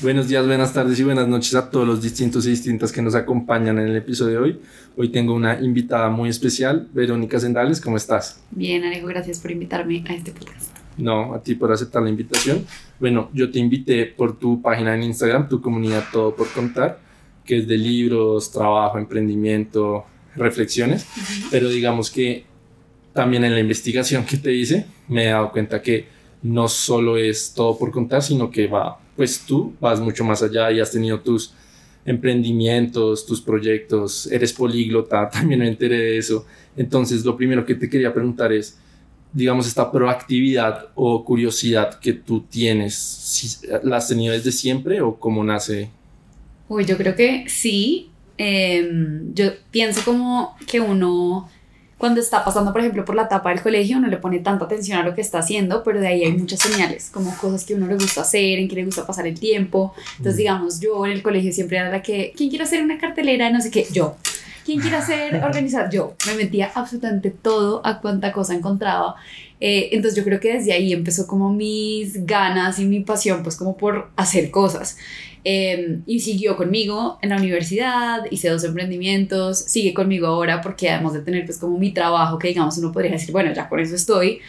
Buenos días, buenas tardes y buenas noches a todos los distintos y distintas que nos acompañan en el episodio de hoy. Hoy tengo una invitada muy especial, Verónica Sendales, ¿cómo estás? Bien, Alejo, gracias por invitarme a este podcast. No, a ti por aceptar la invitación. Bueno, yo te invité por tu página en Instagram, tu comunidad Todo por Contar, que es de libros, trabajo, emprendimiento, reflexiones, pero digamos que también en la investigación que te hice me he dado cuenta que no solo es todo por contar, sino que va pues tú vas mucho más allá y has tenido tus emprendimientos, tus proyectos, eres políglota, también me enteré de eso. Entonces, lo primero que te quería preguntar es, digamos, esta proactividad o curiosidad que tú tienes, si, ¿la has tenido desde siempre o cómo nace? Uy, yo creo que sí. Em, yo pienso como que uno cuando está pasando, por ejemplo, por la etapa del colegio, no le pone tanta atención a lo que está haciendo, pero de ahí hay muchas señales, como cosas que uno le gusta hacer, en que le gusta pasar el tiempo. Entonces, mm. digamos, yo en el colegio siempre era la que, ¿quién quiere hacer una cartelera? No sé qué, yo. ¿Quién quiere hacer, organizar? Yo. Me metía absolutamente todo a cuánta cosa encontraba. Eh, entonces yo creo que desde ahí empezó como mis ganas y mi pasión, pues como por hacer cosas. Em, y siguió conmigo en la universidad, hice dos emprendimientos, sigue conmigo ahora porque además de tener pues como mi trabajo, que digamos uno podría decir, bueno, ya con eso estoy,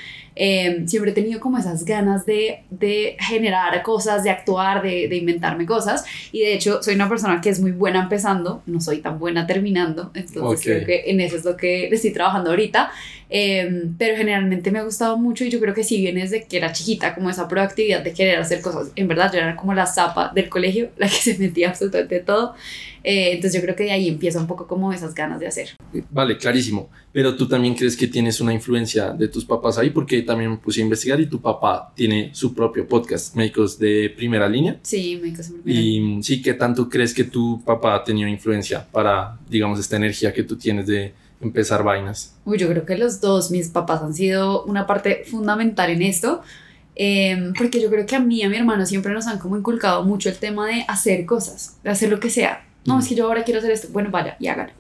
Em, siempre he tenido como esas ganas de, de generar cosas, de actuar, de, de, inventarme cosas. Y de hecho, soy una persona que es muy buena empezando, no soy tan buena terminando. Entonces, creo que en eso es lo que estoy trabajando ahorita. Em, pero generalmente me ha gustado mucho y yo creo que si bien desde que era chiquita, como esa proactividad de querer hacer cosas. En verdad, yo era como la zapa del colegio, la que se metía absolutamente todo. Eh, entonces yo creo que de ahí empieza un poco como esas ganas de hacer. Vale, clarísimo. Pero tú también crees que tienes una influencia de tus papás ahí, porque también me puse a investigar y tu papá tiene su propio podcast, Médicos de Primera Línea. Sí, Médicos de Primera Y sí, ¿qué tanto crees que tu papá ha tenido influencia para, digamos, esta energía que tú tienes de empezar vainas? Uy, yo creo que los dos, mis papás han sido una parte fundamental en esto. Em, porque yo creo que a mí y a mi hermano siempre nos han como inculcado mucho el tema de hacer cosas, de hacer lo que sea, no, es que yo ahora quiero hacer esto, bueno, vaya y hágalo.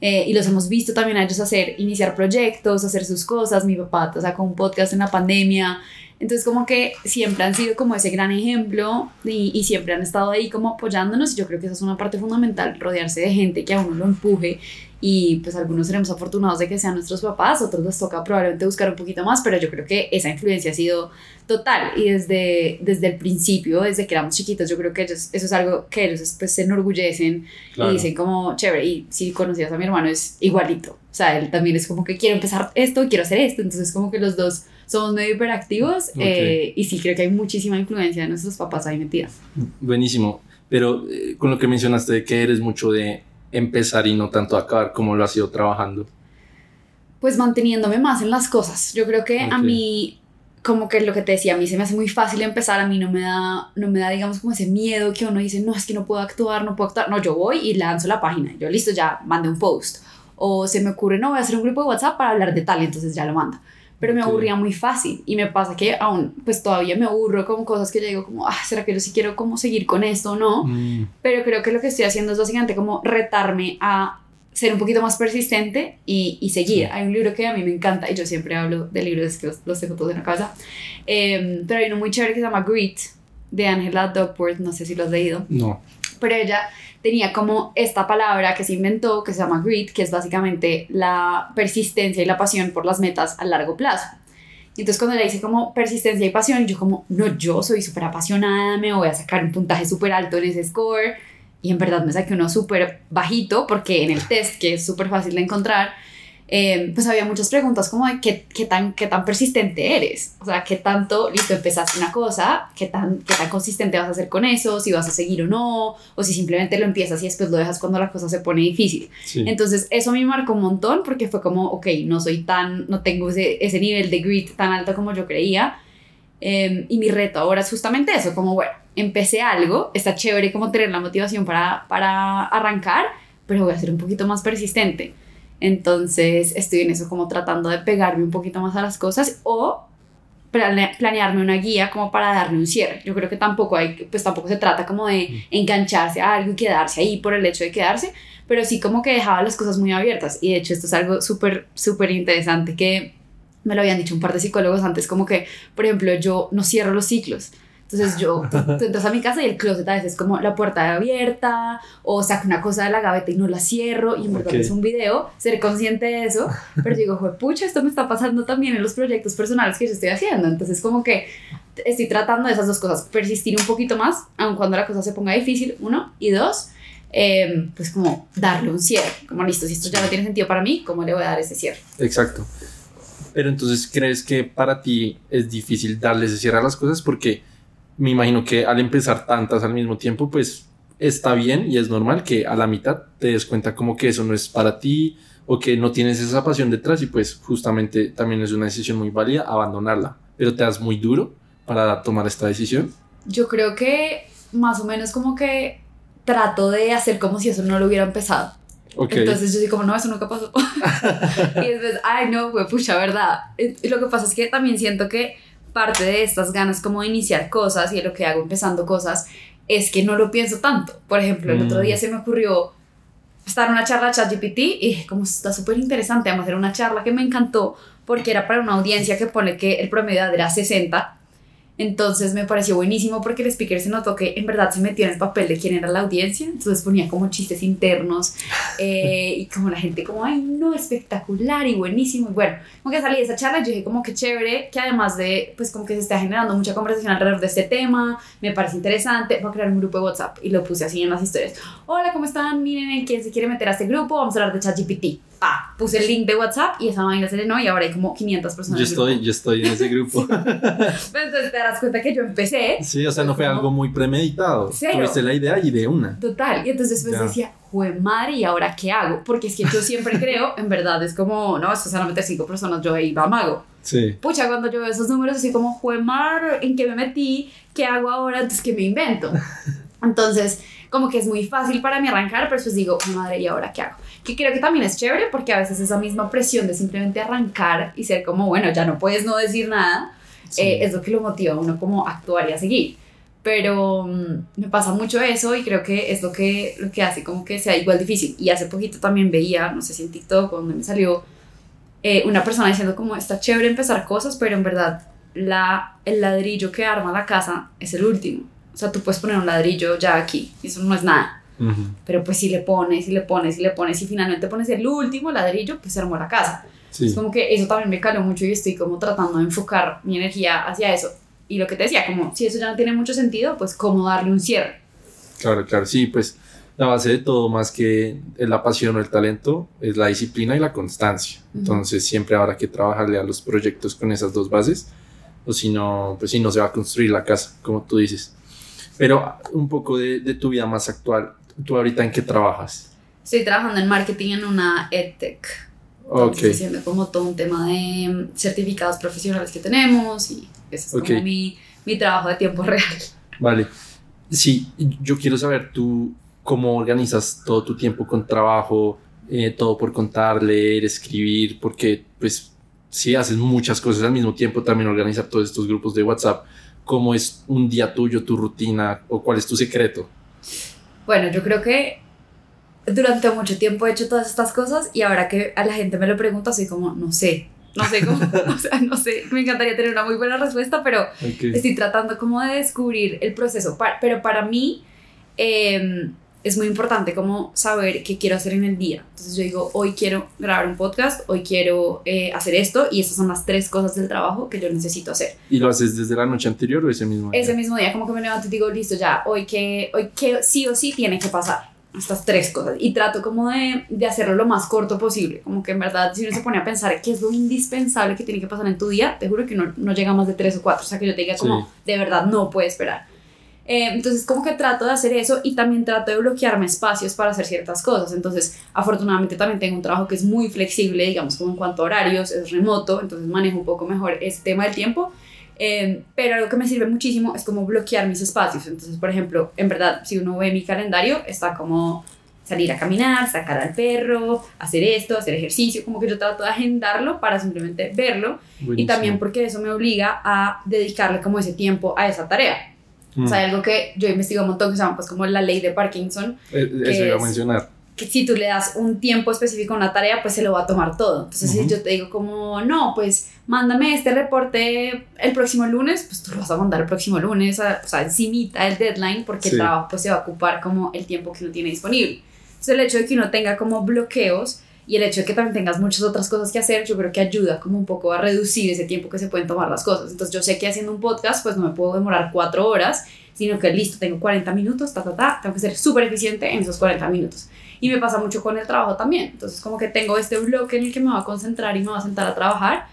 Eh, y los hemos visto también a ellos hacer, iniciar proyectos, hacer sus cosas. Mi papá sacó un podcast en la pandemia. Entonces como que siempre han sido como ese gran ejemplo y, y, siempre han estado ahí como apoyándonos. Y yo creo que esa es una parte fundamental, rodearse de gente que a uno lo empuje. Y pues algunos seremos afortunados de que sean nuestros papás, otros les toca probablemente buscar un poquito más, pero yo creo que esa influencia ha sido total. Y desde, desde el principio, desde que éramos chiquitos, yo creo que ellos, eso es algo que ellos pues, se enorgullecen y dicen como chévere, y si conocías a mi hermano es igualito, o sea, él también es como que quiero empezar esto, quiero hacer esto, entonces como que los dos somos medio hiperactivos eh, y sí creo que hay muchísima influencia de nuestros papás ahí metidas. Buenísimo, pero eh, con lo que mencionaste de que eres mucho de empezar y no tanto acabar? ¿Cómo lo has ido trabajando? Pues manteniéndome más en las cosas. Yo creo que a mí, como que lo que te decía, a mí se me hace muy fácil empezar, a mí no me da, no me da, digamos, como ese miedo que uno dice, no, es que no puedo actuar, no puedo actuar. No, yo voy y lanzo la página. Yo listo, ya mandé un post. O se me ocurre, no, voy a hacer un grupo de WhatsApp para hablar de tal, y entonces ya lo mando pero me aburría muy fácil y me pasa que aún pues todavía me aburro con cosas que yo digo como, ah, ¿será que yo sí quiero como seguir con esto o no? Mm. Pero creo que lo que estoy haciendo es básicamente como retarme a ser un poquito más persistente y, y seguir. Hay un libro que a mí me encanta y yo siempre hablo de libros que los, tengo todos en la casa, em, pero hay uno muy chévere que se llama Grit de Angela Duckworth, no sé si lo has leído. No. Pero ella tenía como esta palabra que se inventó que se llama grit, que es básicamente la persistencia y la pasión por las metas a largo plazo. Y entonces cuando le dice como persistencia y pasión, yo como, no, yo soy súper apasionada, me voy a sacar un puntaje súper alto en ese score. Y en verdad me saqué uno súper bajito porque en el test, que es súper fácil de encontrar, Em, pues había muchas preguntas como de qué, qué, tan, qué tan persistente eres, o sea, qué tanto, listo, empezaste una cosa, qué tan, qué tan consistente vas a ser con eso, si vas a seguir o no, o si simplemente lo empiezas y después lo dejas cuando la cosa se pone difícil. Entonces, eso me marcó un montón porque fue como, ok, no soy tan, no tengo ese, ese nivel de grit tan alto como yo creía. Em, y mi reto ahora es justamente eso, como, bueno, empecé algo, está chévere como tener la motivación para, para arrancar, pero voy a ser un poquito más persistente. Entonces estoy en eso como tratando de pegarme un poquito más a las cosas o planearme una guía como para darle un cierre. Yo creo que tampoco hay, pues tampoco se trata como de mm. engancharse a algo y quedarse ahí por el hecho de quedarse, pero sí como que dejaba las cosas muy abiertas. Y de hecho esto es algo súper, súper interesante que me lo habían dicho un par de psicólogos antes, como que, por ejemplo, yo no cierro los ciclos. Entonces yo, tú, entras a mi casa y el closet a veces es como la puerta abierta o saco una cosa de la gaveta y no la cierro y en verdad es un video, ser consciente de eso, pero digo, pucha, esto me está pasando también en los proyectos personales que yo estoy haciendo. Entonces como que estoy tratando de esas dos cosas, persistir un poquito más, aun cuando la cosa se ponga difícil, uno, y dos, em, pues como darle un cierre, como listo, si esto ya no tiene sentido para mí, ¿cómo le voy a dar ese cierre? Exacto. Pero entonces, ¿crees que para ti es difícil darle ese cierre a las cosas? Porque me imagino que al empezar tantas al mismo tiempo, pues está bien y es normal que a la mitad te des cuenta como que eso no es para ti o que no tienes esa pasión detrás y pues justamente también es una decisión muy válida abandonarla. Pero te das muy duro para tomar esta decisión. Yo creo que más o menos como que trato de hacer como si eso no lo hubiera empezado. Entonces yo digo como, no, eso nunca pasó. y después, ay, no, pues pucha, ¿verdad? Y lo que pasa es que también siento que parte de estas ganas como de iniciar cosas y de lo que hago empezando cosas es que no lo pienso tanto. Por ejemplo, el otro día mm. se me ocurrió estar en una charla ChatGPT y dije, como está súper interesante, vamos a hacer una charla que me encantó porque era para una audiencia que pone que el promedio de edad era 60 entonces me pareció buenísimo porque el speaker se notó que en verdad se metió en el papel de quién era la audiencia. Entonces ponía como chistes internos eh, y como la gente como, ay, no, espectacular y buenísimo. Y bueno, como que salí de esa charla y dije como que chévere, que además de, pues como que se está generando mucha conversación alrededor de este tema, me parece interesante, voy a crear un grupo de WhatsApp y lo puse así en las historias. Hola, ¿cómo están? Miren, ¿quién se quiere meter a este grupo? Vamos a hablar de ChatGPT ah, puse el link de WhatsApp y esa vaina se llenó y ahora hay como 500 personas. Yo estoy, yo estoy en ese grupo. Entonces te darás cuenta que yo empecé. Sí, o sea, no fue algo muy premeditado. Cero. Tuviste la idea y de una. Total. Y entonces después decía, jue madre, ¿y ahora qué hago? Porque es que yo siempre creo, en verdad, es como, no, a meter cinco personas, yo ahí va mago. Sí. Pucha, cuando yo veo esos números, así como, jue madre, ¿en qué me metí? ¿Qué hago ahora? Entonces, ¿qué me invento? Entonces, como que es muy fácil para mí arrancar, pero después digo, madre, ¿y ahora qué hago? Que creo que también es chévere porque a veces esa misma presión de simplemente arrancar y ser como, bueno, ya no puedes no decir nada, eh, es lo que lo motiva a uno como a actuar y a seguir. Pero mm, me pasa mucho eso y creo que es lo que, lo que hace como que sea igual difícil. Y hace poquito también veía, no sé si en TikTok, donde me salió eh, una persona diciendo como está chévere empezar cosas, pero en verdad la, el ladrillo que arma la casa es el último. O sea, tú puedes poner un ladrillo ya aquí, y eso no es nada. Pero pues si le pones, y le pones, y le pones, y finalmente pones el último ladrillo, pues se armó la casa. Es como que eso también me caló mucho y estoy como tratando de enfocar mi energía hacia eso. Y lo que te decía, como si eso ya no tiene mucho sentido, pues cómo darle un cierre. Claro, claro, sí, pues la base de todo, más que la pasión o el talento, es la disciplina y la constancia. Entonces siempre habrá que trabajarle a los proyectos con esas dos bases, o si no, pues si no se va a construir la casa, como tú dices. Pero un poco de, de tu vida más actual, ¿tú ahorita en qué trabajas? Estoy trabajando en marketing en una EdTech. Ok. Estoy haciendo como todo un tema de certificados profesionales que tenemos y ese es como mi, mi trabajo de tiempo real. Vale. Sí, yo quiero saber tú cómo organizas todo tu tiempo con trabajo, eh, todo por contar, leer, escribir, porque pues si haces muchas cosas al mismo tiempo, también organizar todos estos grupos de WhatsApp cómo es un día tuyo, tu rutina o cuál es tu secreto? Bueno, yo creo que durante mucho tiempo he hecho todas estas cosas y ahora que a la gente me lo pregunta, soy como, no sé, no sé cómo, o sea, no sé, me encantaría tener una muy buena respuesta, pero estoy tratando como de descubrir el proceso. pero para mí, eh, es muy importante como saber qué quiero hacer en el día. Entonces yo digo, hoy quiero grabar un podcast, hoy quiero eh, hacer esto y esas son las tres cosas del trabajo que yo necesito hacer. ¿Y lo haces desde la noche anterior o ese mismo día? Ese mismo día, como que me levanto y digo, listo, ya, hoy que, hoy que sí o sí tiene que pasar. Estas tres cosas. Y trato como de, de hacerlo lo más corto posible. Como que en verdad, si uno se pone a pensar qué es lo indispensable que tiene que pasar en tu día, te juro que no, no llega más de tres o cuatro. O sea, que yo te diga como, de verdad, no puede esperar. Eh, entonces como que trato de hacer eso y también trato de bloquearme espacios para hacer ciertas cosas. Entonces afortunadamente también tengo un trabajo que es muy flexible, digamos como en cuanto a horarios, es remoto, entonces manejo un poco mejor ese tema del tiempo. Eh, pero algo que me sirve muchísimo es como bloquear mis espacios. Entonces, por ejemplo, en verdad, si uno ve mi calendario, está como salir a caminar, sacar al perro, hacer esto, hacer ejercicio, como que yo trato de agendarlo para simplemente verlo y también porque eso me obliga a dedicarle como ese tiempo a esa tarea. O sea, hay mm. algo que yo investigo un montón que se llama pues como la ley de Parkinson. Eh, eso iba a mencionar. que si tú le das un tiempo específico a una tarea, pues se lo va a tomar todo. Entonces, si yo te digo como, no, pues mándame este reporte el próximo lunes, pues tú lo vas a mandar el próximo lunes, o sea, encimita el deadline, porque el trabajo pues se va a ocupar como el tiempo que uno tiene disponible. Entonces, el hecho de que uno tenga como bloqueos y el hecho de que también tengas muchas otras cosas que hacer, yo creo que ayuda como un poco a reducir ese tiempo que se pueden tomar las cosas. Entonces, yo sé que haciendo un podcast, pues no me puedo demorar cuatro horas, sino que listo, tengo 40 minutos, ta, ta, ta, tengo que ser súper eficiente en esos 40 minutos. Y me pasa mucho con el trabajo también. Entonces, como que tengo este bloque en el que me voy a concentrar y me voy a sentar a trabajar.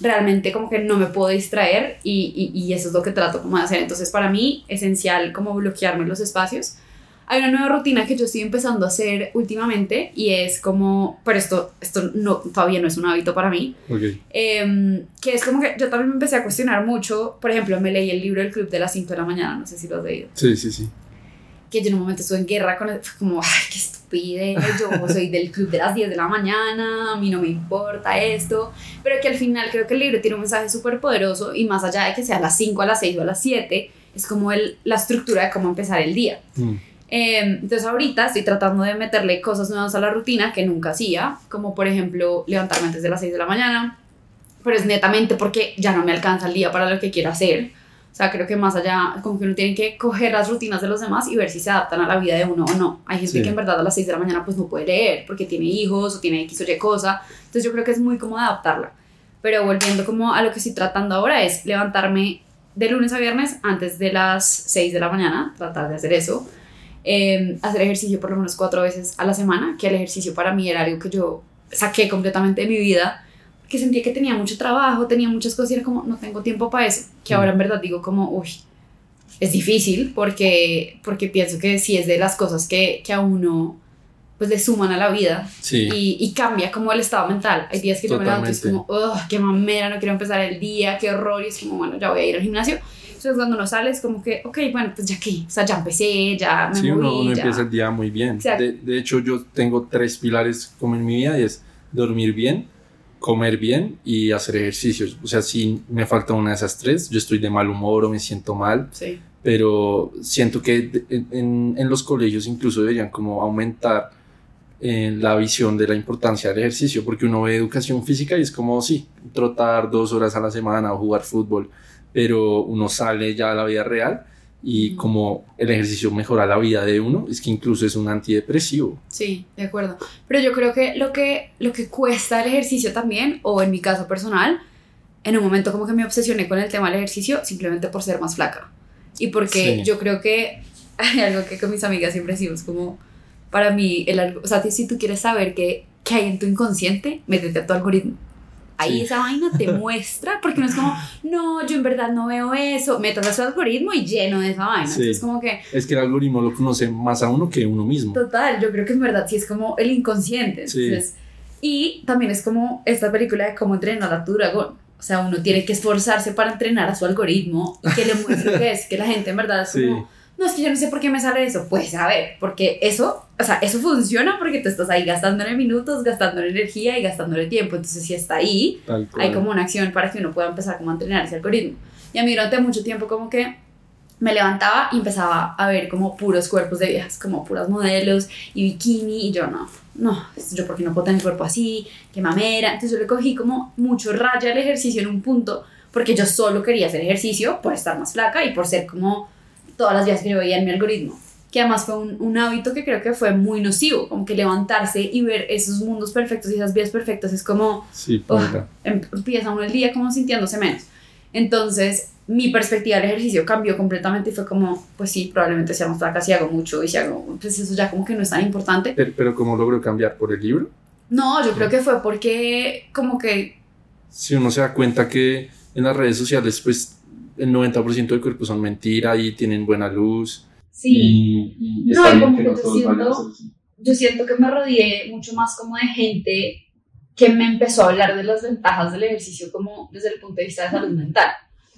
Realmente como que no me puedo distraer y, y, y eso es lo que trato como de hacer. Entonces, para mí, esencial como bloquearme los espacios. Hay una nueva rutina que yo estoy empezando a hacer últimamente y es como, pero esto, esto no, todavía no es un hábito para mí, Okay. em, que es como que yo también me empecé a cuestionar mucho, por ejemplo, me leí el libro El Club de las 5 de la mañana, no sé si lo has leído, Sí, sí, sí. que yo en un momento estuve en guerra con fue como, ay, qué estupidez, yo soy del club de las 10 de la mañana, a mí no me importa esto, pero que al final creo que el libro tiene un mensaje súper poderoso y más allá de que sea a las 5, a las 6 o a las 7, es como el, la estructura de cómo empezar el día. Mm. Eh, entonces ahorita estoy tratando de meterle cosas nuevas a la rutina que nunca hacía, como por ejemplo levantarme antes de las 6 de la mañana, pero es netamente porque ya no me alcanza el día para lo que quiero hacer. O sea, creo que más allá, como que uno tiene que coger las rutinas de los demás y ver si se adaptan a la vida de uno o no. Hay gente Sí. que en verdad a las 6 de la mañana pues no puede leer porque tiene hijos o tiene X o Y cosa. Entonces yo creo que es muy cómodo adaptarla. Pero volviendo como a lo que estoy tratando ahora es levantarme de lunes a viernes antes de las 6 de la mañana, tratar de hacer eso. Eh, hacer ejercicio por lo menos cuatro veces a la semana, que el ejercicio para mí era algo que yo saqué completamente de mi vida, que sentía que tenía mucho trabajo, tenía muchas cosas y era como, no tengo tiempo para eso, que Mm. ahora en verdad digo como, uy, es difícil porque, porque pienso que sí es de las cosas que, que a uno pues le suman a la vida Sí. y, y cambia como el estado mental. Hay días que yo me levanto y es como, Totalmente. "Ugh, qué mamera, no quiero empezar el día, qué horror, y es como, bueno, ya voy a ir al gimnasio. Entonces cuando uno sale es como que, ok, bueno, pues ya qué, o sea, ya empecé, ya me Sí, moví, uno, uno ya. empieza el día muy bien. Exacto. De, de hecho, yo tengo tres pilares como en mi vida y es dormir bien, comer bien y hacer ejercicios. O sea, si me falta una de esas tres, yo estoy de mal humor o me siento mal, Sí, pero siento que en- en los colegios incluso deberían como aumentar eh, la visión de la importancia del ejercicio, porque uno ve educación física y es como, sí, trotar dos horas a la semana o jugar fútbol, pero uno sale ya a la vida real y como el ejercicio mejora la vida de uno, es que incluso es un antidepresivo. sí, de acuerdo. Pero yo creo que lo que, lo que cuesta el ejercicio también, o en mi caso personal, en un momento como que me obsesioné con el tema del ejercicio simplemente por ser más flaca. Y porque Sí. yo creo que hay algo que con mis amigas siempre decimos como, para mí, el, o sea, si tú quieres saber qué, qué hay en tu inconsciente, métete a tu algoritmo. Ahí Sí. esa vaina te muestra, porque no es como, no, yo en verdad no veo eso, métete a su algoritmo y lleno de esa vaina. Sí. Entonces como que Es que el algoritmo lo conoce más a uno que uno mismo. Total, yo creo que en verdad sí es como el inconsciente. Sí. Entonces, Y también es como esta película de cómo entrenar a tu dragón. O sea, uno tiene que esforzarse para entrenar a su algoritmo y que le muestre lo que es, que la gente en verdad es como, no, es que yo no sé por qué me sale eso. Pues a ver, porque eso, o sea, eso funciona porque tú estás ahí gastándole minutos, gastándole energía y gastándole tiempo. Entonces, si está ahí, hay como una acción para que uno pueda empezar como a entrenar ese algoritmo. Y a mí durante mucho tiempo como que me levantaba y empezaba a ver como puros cuerpos de viejas, como puras modelos y bikini y yo no, no, yo porque no puedo tener el cuerpo así, qué mamera. Entonces yo le cogí como mucho raya al ejercicio en un punto porque yo solo quería hacer ejercicio por estar más flaca y por ser como todas las vías que yo veía en mi algoritmo. Que además fue un, un hábito que creo que fue muy nocivo, como que levantarse y ver esos mundos perfectos y esas vías perfectas es como Sí, Oh, em- empieza uno el día como sintiéndose menos. Entonces, mi perspectiva del ejercicio cambió completamente y fue como, pues sí, probablemente sea más flaca si hago mucho y si hago, pues eso ya como que no es tan importante. Pero, pero ¿cómo logró cambiar por el libro? No, yo creo que fue porque como que, Si uno se da cuenta que en las redes sociales, pues el 90% del cuerpo son mentira y tienen buena luz. sí, Y, y No, y como que yo siento- yo siento que me rodeé mucho más como de gente que me empezó a hablar de las ventajas del ejercicio como desde el punto de vista de salud mental.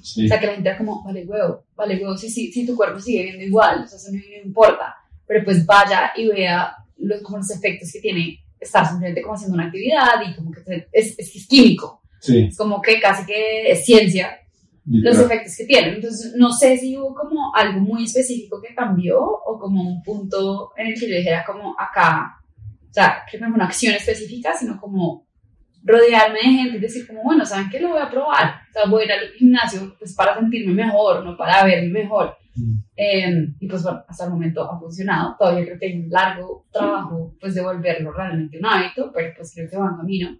Sí. O sea, que la gente era como, vale huevo, vale huevo, si, si, si tu cuerpo sigue viendo igual, o sea, eso no, no importa. Pero pues vaya y vea los, como los efectos que tiene estar simplemente como haciendo una actividad y como que es, es, es químico. Sí, Es como que casi que es ciencia los efectos que tiene. Entonces, no sé si hubo como algo muy específico que cambió o como un punto en el que yo dijera como acá sea, que no es una acción específica, sino como rodearme de gente y decir como, bueno, ¿saben qué? Lo voy a probar. O sea, voy a ir al gimnasio pues para sentirme mejor, no para verme mejor. Mm. Em, y pues bueno, hasta el momento ha funcionado. Todavía creo que hay un largo trabajo pues de volverlo realmente un hábito, pero pues creo que va en camino.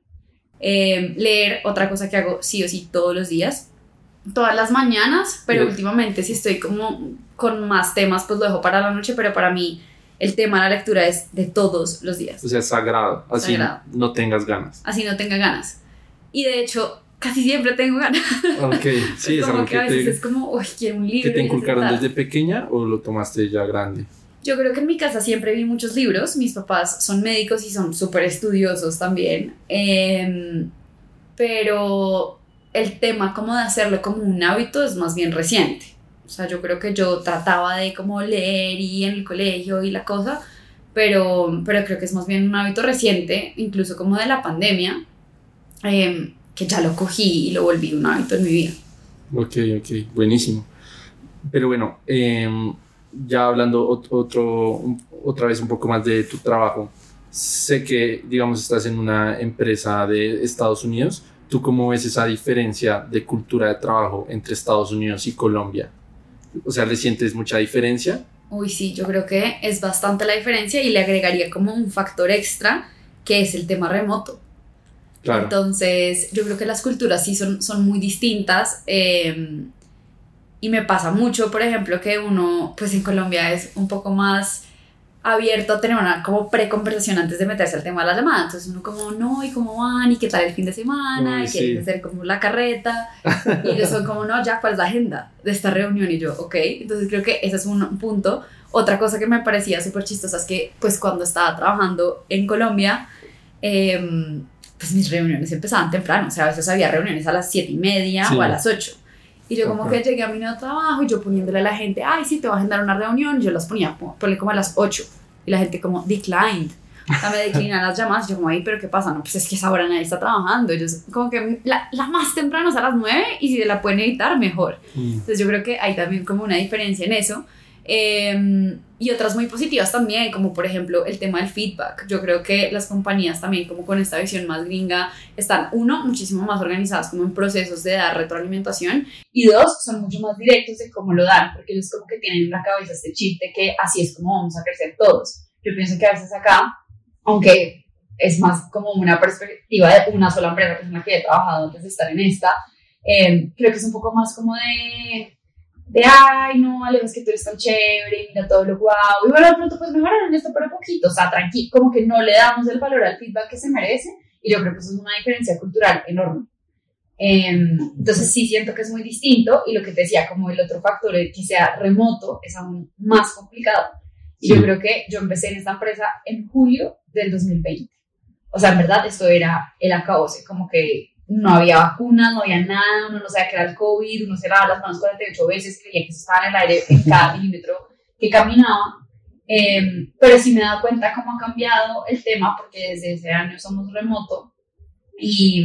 Em, leer, otra cosa que hago sí o sí todos los días, todas las mañanas, pero últimamente si estoy como con más temas pues lo dejo para la noche, pero para mí el tema de la lectura es de todos los días. O sea, sagrado, así no tengas ganas. Así no tenga ganas. Y de hecho, casi siempre tengo ganas. Ok, sí, es, como que, a veces es como, uy, quiero un libro. ¿Que te inculcaron desde pequeña o lo tomaste ya grande? Yo creo que en mi casa siempre vi muchos libros. Mis papás son médicos y son súper estudiosos también. Em, pero el tema como de hacerlo como un hábito es más bien reciente. O sea, yo creo que yo trataba de como leer y en el colegio y la cosa, pero, pero creo que es más bien un hábito reciente, incluso como de la pandemia, em, que ya lo cogí y lo volví un hábito en mi vida. Ok, ok, buenísimo. Pero bueno, em, ya hablando otro, otra vez un poco más de tu trabajo, sé que, digamos, estás en una empresa de Estados Unidos. ¿Tú cómo ves esa diferencia de cultura de trabajo entre Estados Unidos y Colombia? O sea, ¿le sientes mucha diferencia? Uy, sí, yo creo que es bastante la diferencia y le agregaría como un factor extra que es el tema remoto. Claro. Entonces, yo creo que las culturas sí son, son muy distintas. Em, y me pasa mucho, por ejemplo, que uno, pues en Colombia es un poco más abierto a tener una como pre-conversación antes de meterse al tema de la llamada. Entonces uno como, no, ¿y cómo van? ¿Y qué tal el fin de semana? ¿Y quieren hacer como la carreta? y ellos son como, no, ya, ¿cuál es la agenda de esta reunión? Y yo, ok. Entonces creo que ese es un punto. Otra cosa que me parecía súper chistosa es que, pues cuando estaba trabajando en Colombia, em, pues mis reuniones empezaban temprano. O sea, a veces había reuniones a las siete y media o a las 8. Y yo como que llegué a mi nuevo trabajo y yo poniéndole a la gente, ay, sí, te voy a agendar una reunión, yo las ponía, ponle como a las 8. Y la gente como, declined. O sea, me declinan las llamadas. Y yo como, ay, pero ¿qué pasa? No, pues es que esa hora nadie está trabajando. Ellos como que la, la más temprano es a las 9 y si la pueden evitar, mejor. Mm. Entonces yo creo que hay también como una diferencia en eso. Em, y otras muy positivas también, como por ejemplo el tema del feedback. Yo creo que las compañías también, como con esta visión más gringa, están, uno, muchísimo más organizadas como en procesos de dar retroalimentación y dos, son mucho más directos de cómo lo dan, porque ellos como que tienen en la cabeza este chip de que así es como vamos a crecer todos. Yo pienso que a veces acá, aunque es más como una perspectiva de una sola empresa, que es una que he trabajado antes de estar en esta, eh, creo que es un poco más como de de, ay, no, Alejo, es que tú eres tan chévere, mira todo lo guau, y bueno, de pronto pues mejoraron esto, pero poquito, o sea, tranquilo, como que no le damos el valor al feedback que se merece, y yo creo que eso es una diferencia cultural enorme. Em, entonces sí siento que es muy distinto, y lo que te decía, como el otro factor de que sea remoto, es aún más complicado. Y yo creo que yo empecé en esta empresa en julio del 2020. O sea, en verdad esto era el acabose, como que no había vacunas, no había nada, uno no sabía qué era el COVID, uno se lavaba las manos 48 veces, creía que eso estaba en el aire en cada milímetro que caminaba. Eh, pero sí me he dado cuenta cómo ha cambiado el tema, porque desde ese año somos remoto y,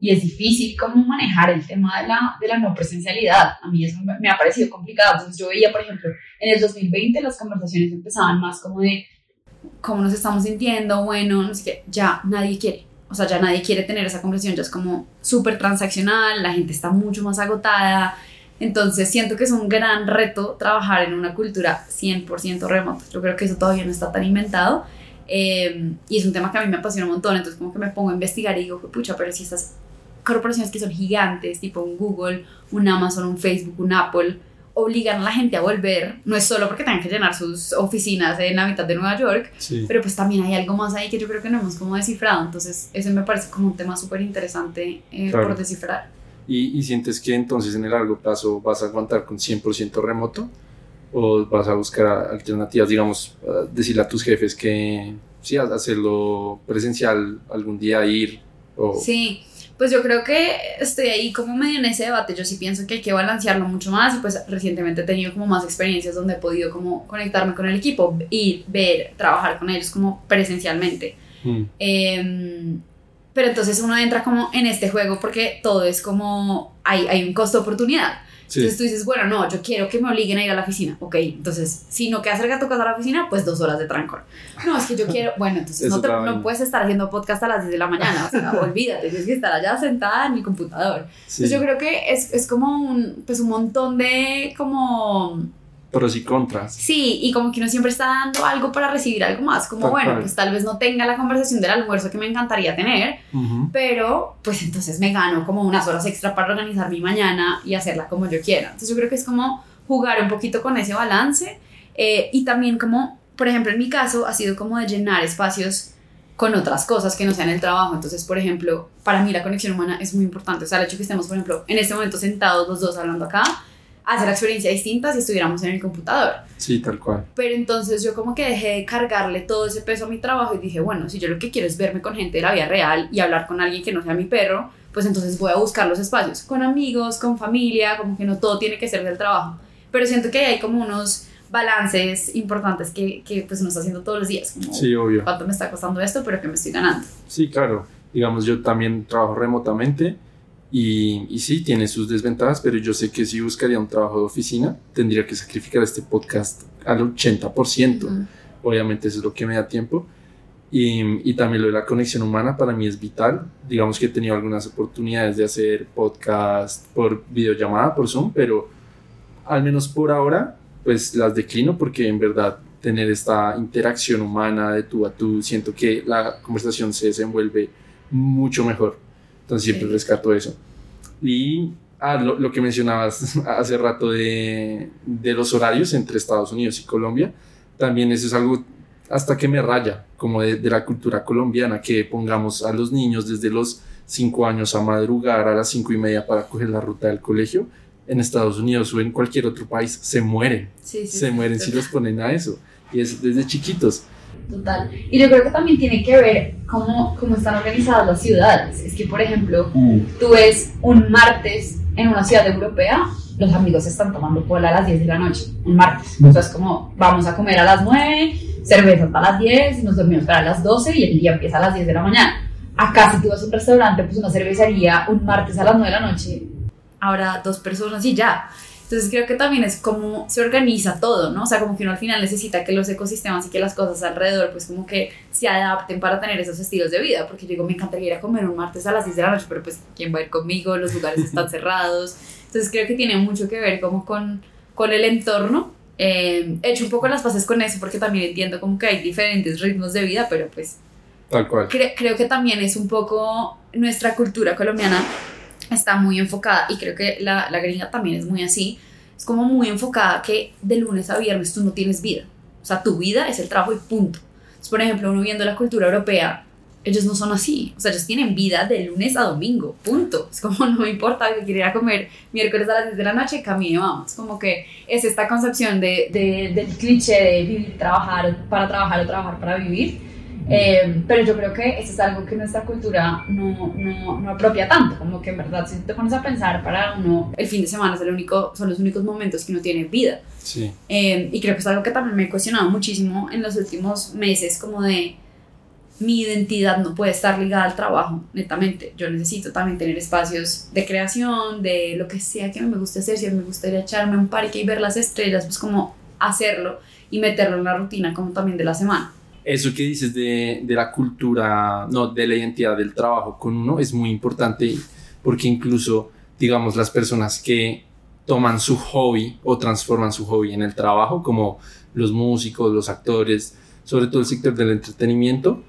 y es difícil cómo manejar el tema de la, de la no presencialidad. A mí eso me, ha parecido complicado. Entonces yo veía, por ejemplo, en el 2020 las conversaciones empezaban más como de cómo nos estamos sintiendo, bueno, no sé qué, ya nadie quiere o sea, ya nadie quiere tener esa conversación, ya es como súper transaccional, la gente está mucho más agotada. Entonces siento que es un gran reto trabajar en una cultura 100% remota. Yo creo que eso todavía no está tan inventado. Eh, y es un tema que a mí me apasiona un montón. Entonces como que me pongo a investigar y digo, pucha, pero si estas corporaciones que son gigantes, tipo un Google, un Amazon, un Facebook, un Apple, obligan a la gente a volver, no es solo porque tengan que llenar sus oficinas en la mitad de Nueva York, pero pues también hay algo más ahí que yo creo que no hemos como descifrado, entonces ese me parece como un tema súper interesante eh, por descifrar. ¿Y, ¿Y, sientes que entonces en el largo plazo vas a aguantar con 100% remoto? ¿O vas a buscar alternativas, digamos, decirle a tus jefes que sí, hacerlo presencial algún día, ir? O... Sí, pues yo creo que estoy ahí como medio en ese debate. Yo sí pienso que hay que balancearlo mucho más y pues recientemente he tenido como más experiencias donde he podido como conectarme con el equipo, ir, ver, trabajar con ellos como presencialmente. Mm. Em, pero entonces uno entra como en este juego porque todo es como, hay, hay un costo de Entonces tú dices, bueno, no, yo quiero que me obliguen a ir a la oficina. Ok, entonces, si no queda cerca tu casa a la oficina, pues dos horas de trancón. No, es que yo quiero, bueno, entonces no, te, no, puedes estar haciendo podcast a las 10 de la mañana, o sea, olvídate, tienes que estar allá sentada en mi computador. Entonces yo creo que es, es como un, pues un montón de como pros y contras. Sí, y como que uno siempre está dando algo para recibir algo más, como bueno, pues tal vez no tenga la conversación del almuerzo que me encantaría tener, pero pues entonces me gano como unas horas extra para organizar mi mañana y hacerla como yo quiera. Entonces yo creo que es como jugar un poquito con ese balance eh, y también como, por ejemplo, en mi caso ha sido como de llenar espacios con otras cosas que no sean el trabajo. Entonces, por ejemplo, para mí la conexión humana es muy importante. O sea, el hecho que estemos, por ejemplo, en este momento sentados los dos hablando acá, hacer la experiencia distinta si estuviéramos en el computador. Sí, tal cual. Pero entonces yo como que dejé de cargarle todo ese peso a mi trabajo y dije, bueno, si yo lo que quiero es verme con gente de la vida real y hablar con alguien que no sea mi perro, pues entonces voy a buscar los espacios con amigos, con familia, como que no todo tiene que ser del trabajo. Pero siento que hay como unos balances importantes que, que pues uno está haciendo todos los días. Como, sí, obvio. ¿Cuánto me está costando esto, pero que me estoy ganando? Sí, claro. Digamos, yo también trabajo remotamente y, y, sí, tiene sus desventajas, pero yo sé que si buscaría un trabajo de oficina, tendría que sacrificar este podcast al 80%. Obviamente eso es lo que me da tiempo. Y, y, también lo de la conexión humana para mí es vital. Digamos que he tenido algunas oportunidades de hacer podcast por videollamada, por Zoom, pero al menos por ahora, pues las declino porque en verdad tener esta interacción humana de tú a tú, siento que la conversación se desenvuelve mucho mejor. Entonces siempre rescato eso. Y ah, lo, lo, que mencionabas hace rato de, de, los horarios entre Estados Unidos y Colombia, también eso es algo hasta que me raya, como de, de la cultura colombiana, que pongamos a los niños desde los 5 años a madrugar a las 5 y media para coger la ruta del colegio. En Estados Unidos o en cualquier otro país se mueren. Sí, sí, se mueren si los ponen a eso. Y es desde chiquitos. Total. Y yo creo que también tiene que ver cómo, cómo están organizadas las ciudades. Es que, por ejemplo, mm. tú ves un martes en una ciudad europea, los amigos están tomando cola a las 10 de la noche, un martes. Mm. O sea, es como, vamos a comer a las 9, cerveza hasta las 10, y nos dormimos para las 12 y el día empieza a las 10 de la mañana. Acá si tú vas a un restaurante, pues una cervecería, un martes a las 9 de la noche, habrá dos personas y ya. Entonces creo que también es como se organiza todo, ¿no? O sea, como que uno al final necesita que los ecosistemas y que las cosas alrededor pues como que se adapten para tener esos estilos de vida, porque yo digo, me encantaría ir a comer un martes a las 10 de la noche, pero pues ¿quién va a ir conmigo? Los lugares están cerrados. Entonces creo que tiene mucho que ver como con, con el entorno. Eh, he hecho un poco las paces con eso porque también entiendo como que hay diferentes ritmos de vida, pero pues... Tal cual. creo que también es un poco nuestra cultura colombiana está muy enfocada, y creo que la, la gringa también es muy así, es como muy enfocada que de lunes a viernes tú no tienes vida. O sea, tu vida es el trabajo y punto. Entonces, por ejemplo, uno viendo la cultura europea, ellos no son así. O sea, ellos tienen vida de lunes a domingo, punto. Es como, no me importa que quiera comer miércoles a las 10 de la noche, camine, vamos. Como que es esta concepción de, de, del cliché de vivir, trabajar para trabajar o trabajar para vivir eh, pero yo creo que eso es algo que nuestra cultura no, no, no, apropia tanto, como que en verdad si te pones a pensar para uno, el fin de semana es el único, son los únicos momentos que uno tiene vida. Sí. Eh, y creo que es algo que también me he cuestionado muchísimo en los últimos meses, como de mi identidad no puede estar ligada al trabajo, netamente. Yo necesito también tener espacios de creación, de lo que sea que me guste hacer, si me gustaría echarme un parque y ver las estrellas, pues como hacerlo y meterlo en la rutina como también de la semana eso que dices de, de, la cultura, no, de la identidad del trabajo con uno es muy importante porque incluso, digamos, las personas que toman su hobby o transforman su hobby en el trabajo, como los músicos, los actores, sobre todo el sector del entretenimiento,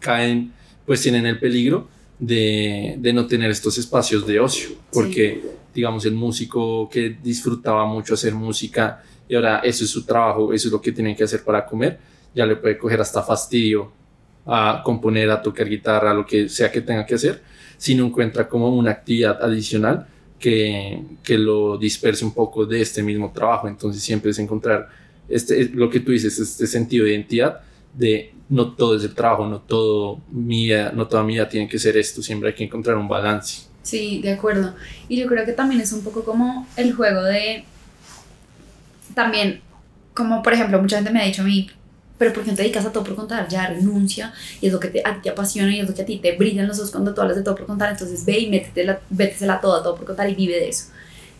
caen, pues tienen el peligro de, de no tener estos espacios de ocio, porque, digamos, el músico que disfrutaba mucho hacer música y ahora eso es su trabajo, eso es lo que tienen que hacer para comer, ya le puede coger hasta fastidio a componer, a tocar guitarra, lo que sea que tenga que hacer, si no encuentra como una actividad adicional que, que lo disperse un poco de este mismo trabajo. Entonces siempre es encontrar este, lo que tú dices, este sentido de identidad de no todo es el trabajo, no, todo mi no toda mi vida tiene que ser esto, siempre hay que encontrar un balance. Sí, de acuerdo. Y yo creo que también es un poco como el juego de, también, como por ejemplo, mucha gente me ha dicho a mí, pero ¿por qué no te dedicas a todo por contar? Ya renuncia y es lo que te, a ti te apasiona y es lo que a ti te brillan los ojos cuando tú hablas de todo por contar. Entonces ve y métetela, vétesela todo todo por contar y vive de eso.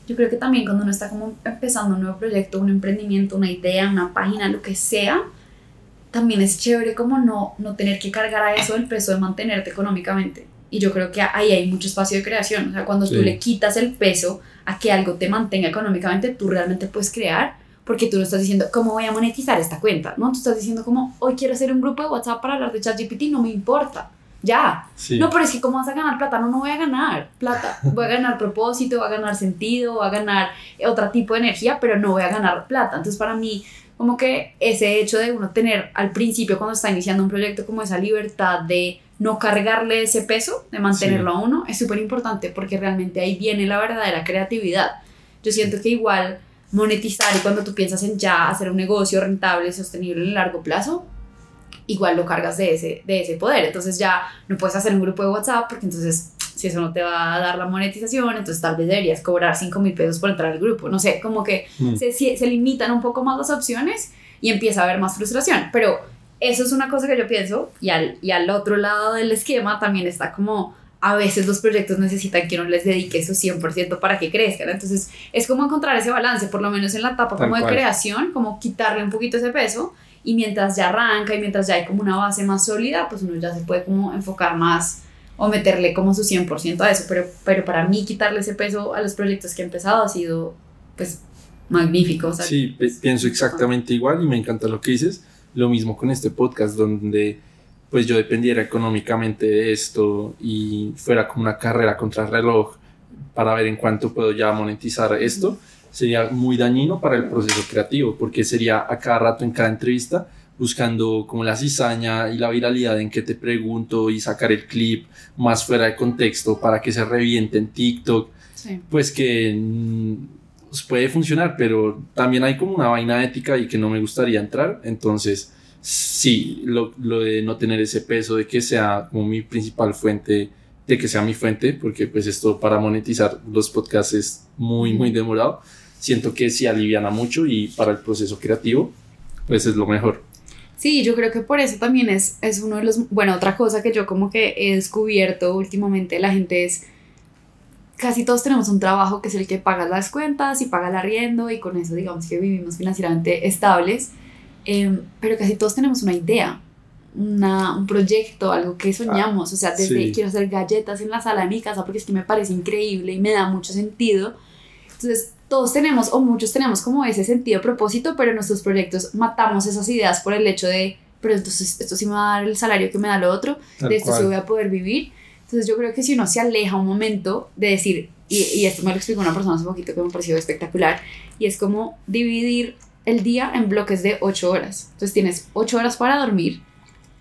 yo creo que también cuando uno está como empezando un nuevo proyecto, un emprendimiento, una idea, una página, lo que sea, también es chévere como no, no tener que cargar a eso el peso de mantenerte económicamente. Y yo creo que ahí hay mucho espacio de creación. O sea, cuando tú le quitas el peso a que algo te mantenga económicamente, tú realmente puedes crear porque tú no estás diciendo, ¿cómo voy a monetizar esta cuenta? No, tú estás diciendo como, hoy quiero hacer un grupo de WhatsApp para hablar de ChatGPT, no me importa. Ya. No, pero es que ¿cómo vas a ganar plata? No, no voy a ganar plata. Voy a ganar propósito, voy a ganar sentido, voy a ganar otro tipo de energía, pero no voy a ganar plata. Entonces, para mí, como que ese hecho de uno tener al principio, cuando está iniciando un proyecto, como esa libertad de no cargarle ese peso, de mantenerlo a uno, es súper importante porque realmente ahí viene la verdadera creatividad. Yo siento que igual monetizar y cuando tú piensas en ya hacer un negocio rentable, sostenible en el largo plazo, igual lo cargas de ese, de ese poder. Entonces ya no puedes hacer un grupo de WhatsApp porque entonces si eso no te va a dar la monetización, entonces tal vez deberías cobrar 5 mil pesos por entrar al grupo. No sé, como que mm. se, se limitan un poco más las opciones y empieza a haber más frustración. Pero eso es una cosa que yo pienso y al, y al otro lado del esquema también está como a veces los proyectos necesitan que uno les dedique su 100% para que crezcan. Entonces es como encontrar ese balance, por lo menos en la etapa como de creación, como quitarle un poquito ese peso y mientras ya arranca y mientras ya hay como una base más sólida, pues uno ya se puede como enfocar más o meterle como su 100% a eso, pero, pero para mí quitarle ese peso a los proyectos que he empezado ha sido pues magnífico. sí, pienso exactamente igual y me encanta lo que dices. Lo mismo con este podcast donde pues yo dependiera económicamente de esto y fuera como una carrera contra el reloj para ver en cuánto puedo ya monetizar esto, sería muy dañino para el proceso creativo porque sería a cada rato en cada entrevista buscando como la cizaña y la viralidad en que te pregunto y sacar el clip más fuera de contexto para que se reviente en TikTok, pues que mm, pues puede funcionar, pero también hay como una vaina ética y que no me gustaría entrar, entonces sí, lo, lo de no tener ese peso de que sea como mi principal fuente, de que sea mi fuente, porque pues esto para monetizar los podcasts es muy, muy demorado, siento que sí aliviana mucho y para el proceso creativo, pues es lo mejor. Sí, yo creo que por eso también es, es uno de los, bueno, otra cosa que yo como que he descubierto últimamente, la gente es, casi todos tenemos un trabajo que es el que paga las cuentas y paga el arriendo y con eso digamos que vivimos financieramente estables, em, pero casi todos tenemos una idea, una, un proyecto, algo que soñamos, o sea, desde quiero hacer galletas en la sala de mi casa porque es que me parece increíble y me da mucho sentido. Entonces, todos tenemos o muchos tenemos como ese sentido propósito, pero en nuestros proyectos matamos esas ideas por el hecho de, pero entonces esto sí me va a dar el salario que me da lo otro, de esto sí voy a poder vivir. Entonces yo creo que si uno se aleja un momento de decir, y, y esto me lo explicó una persona hace poquito que me pareció espectacular, y es como dividir el día en bloques de 8 horas. Entonces tienes 8 horas para dormir,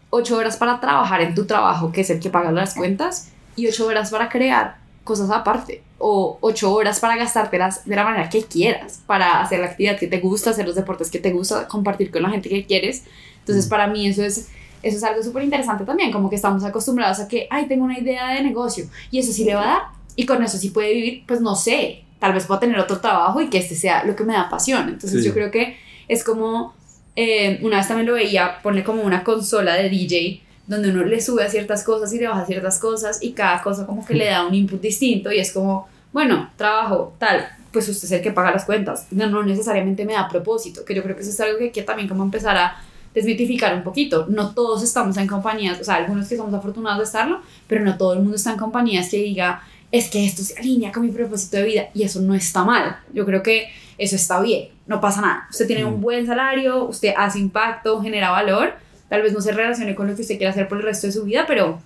8 horas para trabajar en tu trabajo, que es el que paga las cuentas, y 8 horas para crear cosas aparte o ocho horas para gastártelas de la manera que quieras, para hacer la actividad que te gusta, hacer los deportes que te gusta, compartir con la gente que quieres. Entonces, mm. para mí eso es, eso es algo súper interesante también, como que estamos acostumbrados a que, ay, tengo una idea de negocio y eso sí le va a dar y con eso sí puede vivir, pues no sé, tal vez pueda tener otro trabajo y que este sea lo que me da pasión. Entonces, yo creo que es como, eh, una vez también lo veía, pone como una consola de DJ donde uno le sube a ciertas cosas y le baja a ciertas cosas y cada cosa como que le da un input distinto y es como, bueno, trabajo, tal, pues usted es el que paga las cuentas, no, no necesariamente me da propósito, que yo creo que eso es algo que hay que también como empezar a desmitificar un poquito. No todos estamos en compañías, o sea, algunos que somos afortunados de estarlo, pero no todo el mundo está en compañías que diga, es que esto se alinea con mi propósito de vida y eso no está mal. Yo creo que eso está bien, no pasa nada. Usted tiene un mm. buen salario, usted hace impacto, genera valor tal vez no se relacione con lo que usted quiere hacer por el resto de su vida, pero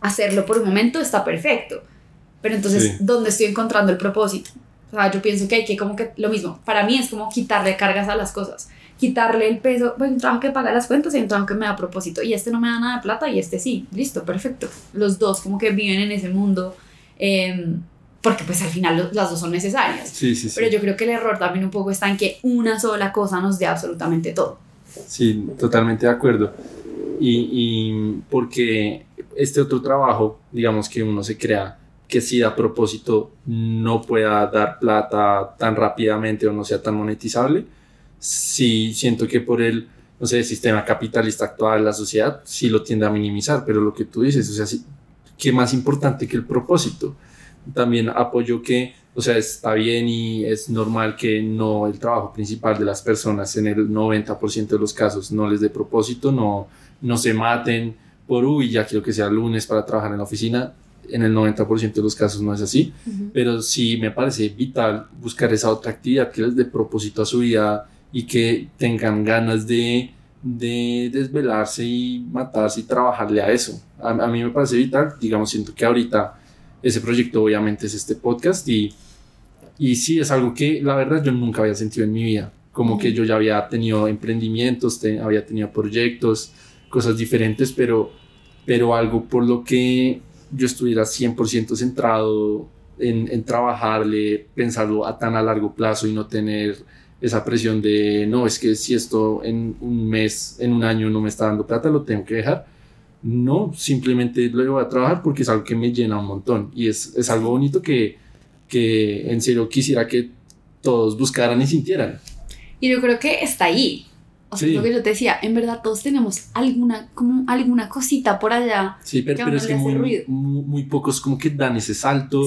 hacerlo por un momento está perfecto. Pero entonces, ¿dónde estoy encontrando el propósito? O sea, yo pienso que hay que como que lo mismo, para mí es como quitarle cargas a las cosas, quitarle el peso, bueno, un trabajo que paga las cuentas y un trabajo que me da propósito, y este no me da nada de plata y este sí, listo, perfecto. Los dos como que viven en ese mundo, em, porque pues al final las dos son necesarias. Sí, sí, sí. Pero yo creo que el error también un poco está en que una sola cosa nos dé absolutamente todo. Sí, totalmente de acuerdo. Y, y, porque este otro trabajo, digamos que uno se crea que si a propósito no pueda dar plata tan rápidamente o no sea tan monetizable, sí siento que por el, no sé, sistema capitalista actual, la sociedad, sí lo tiende a minimizar, pero lo que tú dices, o sea, sí, ¿qué más importante que el propósito? También apoyo que O sea, está bien y es normal que no el trabajo principal de las personas en el 90% de los casos no les dé propósito, no, no se maten por, uy, ya quiero que sea lunes para trabajar en la oficina. En el 90% de los casos no es así, pero sí me parece vital buscar esa otra actividad que les dé propósito a su vida y que tengan ganas de, de desvelarse y matarse y trabajarle a eso. A, a mí me parece vital, digamos, siento que ahorita ese proyecto obviamente es este podcast y, y sí es algo que la verdad yo nunca había sentido en mi vida, como que yo ya había tenido emprendimientos, había tenido proyectos, cosas diferentes, pero, pero algo por lo que yo estuviera 100% centrado en, en trabajarle, pensarlo a tan a largo plazo y no tener esa presión de, no, es que si esto en un mes, en un año no me está dando plata, lo tengo que dejar. No, simplemente lo voy a trabajar porque es algo que me llena un montón y es, es algo bonito que, que en serio quisiera que todos buscaran y sintieran. Y yo creo que está ahí. O sea, lo que yo te decía, en verdad todos tenemos alguna, como alguna cosita por allá. Sí, pero, pero es que muy, muy, pocos como que dan ese salto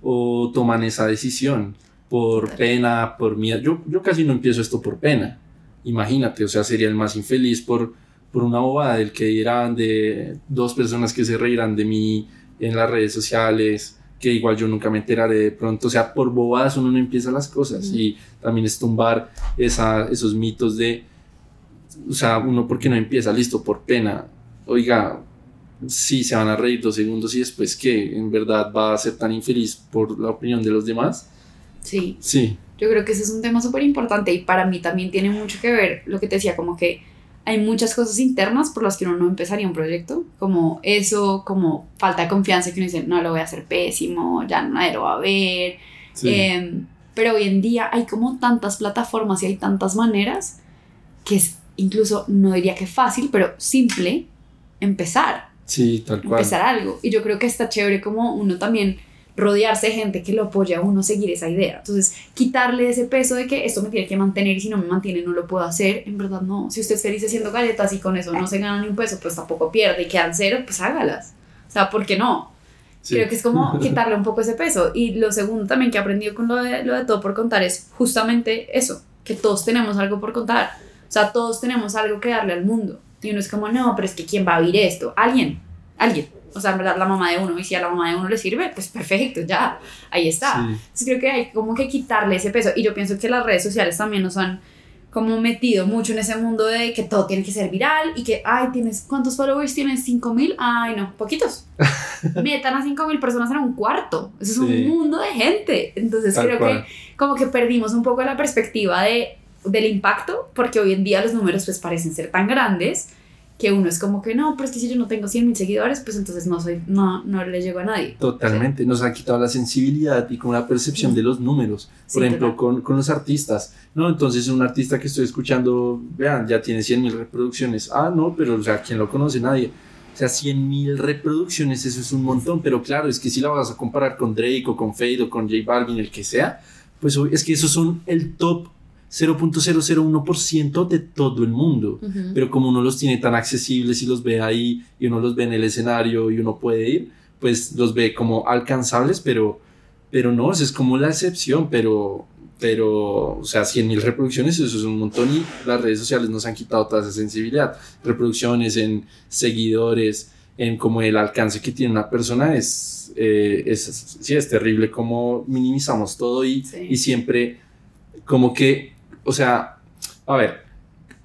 o toman esa decisión por pena, por miedo. Yo, yo casi no empiezo esto por pena. Imagínate, o sea, sería el más infeliz por, por una bobada del que dirán de dos personas que se reirán de mí en las redes sociales, que igual yo nunca me enteraré de pronto. O sea, por bobadas uno no empieza las cosas y también es tumbar esa, esos mitos de o sea, uno porque no empieza, listo, por pena, oiga, sí se van a reír dos segundos y después que en verdad va a ser tan infeliz por la opinión de los demás. Sí. Sí. Yo creo que ese es un tema súper importante y para mí también tiene mucho que ver lo que te decía, como que hay muchas cosas internas por las que uno no empezaría un proyecto, como eso, como falta de confianza que uno dice, no, lo voy a hacer pésimo, ya nadie lo va a ver. Em, pero hoy en día hay como tantas plataformas y hay tantas maneras que es incluso no diría que fácil, pero simple empezar. Sí, tal cual. Empezar algo. Y yo creo que está chévere como uno también rodearse de gente que lo apoya a uno seguir esa idea. Entonces, quitarle ese peso de que esto me tiene que mantener y si no me mantiene no lo puedo hacer, en verdad no. Si usted es feliz haciendo galletas y con eso no se gana ni un peso, pues tampoco pierde y quedan cero, pues hágalas. O sea, ¿por qué no? Creo que es como quitarle un poco ese peso. Y lo segundo también que he aprendido con lo de, lo de todo por contar es justamente eso, que todos tenemos algo por contar o sea, todos tenemos algo que darle al mundo. Y uno es como, no, pero es que ¿quién va a oír esto? Alguien, alguien. O sea, en verdad, la mamá de uno. Y si a la mamá de uno le sirve, pues perfecto, ya, ahí está. Entonces creo que hay como que quitarle ese peso. Y yo pienso que las redes sociales también nos han como metido mucho en ese mundo de que todo tiene que ser viral y que, ay, tienes, ¿cuántos followers tienes? ¿Cinco mil? Ay, no, poquitos. Metan a cinco mil personas en un cuarto. Eso es un mundo de gente. Entonces creo que como que perdimos un poco la perspectiva de del impacto, porque hoy en día los números pues parecen ser tan grandes que uno es como que no, pero es que si yo no tengo 100 mil seguidores, pues entonces no soy, no, no le llego a nadie. Totalmente, nos han quitado la sensibilidad y con la percepción de los números. Por ejemplo, con, con, los artistas, ¿no? Entonces un artista que estoy escuchando, vean, ya tiene 100 mil reproducciones. Ah, no, pero o sea, ¿quién lo conoce? Nadie. O sea, 100 mil reproducciones, eso es un montón, pero claro, es que si la vas a comparar con Drake o con Fade o con J Balvin, el que sea, pues es que esos son el top 0.001% de todo el mundo. Pero como uno los tiene tan accesibles y los ve ahí y uno los ve en el escenario y uno puede ir, pues los ve como alcanzables, pero, pero no, es como la excepción, pero, pero, o sea, 100 mil reproducciones, eso es un montón y las redes sociales nos han quitado toda esa sensibilidad. Reproducciones en seguidores, en como el alcance que tiene una persona es, eh, es sí, es terrible como minimizamos todo y, y siempre como que o sea, a ver,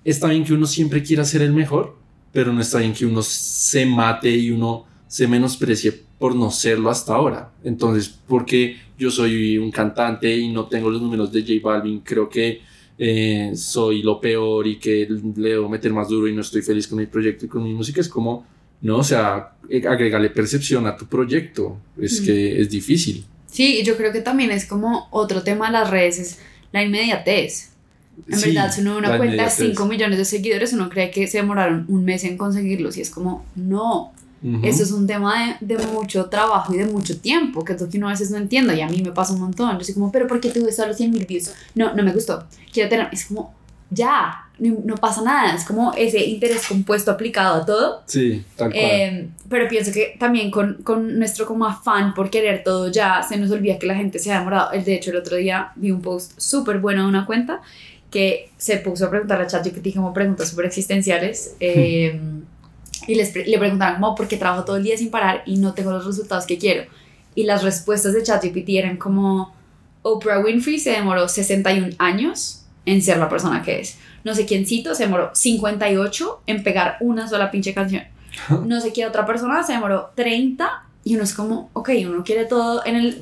está bien que uno siempre quiera ser el mejor, pero no está bien que uno se mate y uno se menosprecie por no serlo hasta ahora. Entonces, porque yo soy un cantante y no tengo los números de J Balvin, creo que eh, soy lo peor y que le debo meter más duro y no estoy feliz con mi proyecto y con mi música, es como, no, o sea, eh, agregarle percepción a tu proyecto, es que es difícil. Sí, yo creo que también es como otro tema de las redes, es la inmediatez. En verdad, si uno una cuenta de 5 millones de seguidores, uno cree que se demoraron un mes en conseguirlos y es como, no. Eso es un tema de, de, mucho trabajo y de mucho tiempo, que es lo que uno a veces no entiendo y a mí me pasa un montón. Yo soy como, pero ¿por qué tuve solo 100 mil views? No, no me gustó. Quiero tener, es como, ya, no, no pasa nada, es como ese interés compuesto aplicado a todo. Sí, tal cual. Eh, pero pienso que también con, con nuestro como afán por querer todo ya, se nos olvida que la gente se ha demorado. De hecho, el otro día vi un post súper bueno de una cuenta que se puso a preguntar a ChatGPT como preguntas súper existenciales. eh, y les, le preguntaron como, ¿por qué trabajo todo el día sin parar y no tengo los resultados que quiero? Y las respuestas de ChatGPT eran como, Oprah Winfrey se demoró 61 años en ser la persona que es. No sé quién cito, se demoró 58 en pegar una sola pinche canción. No sé quién otra persona se demoró 30 y uno es como, ok, uno quiere todo en el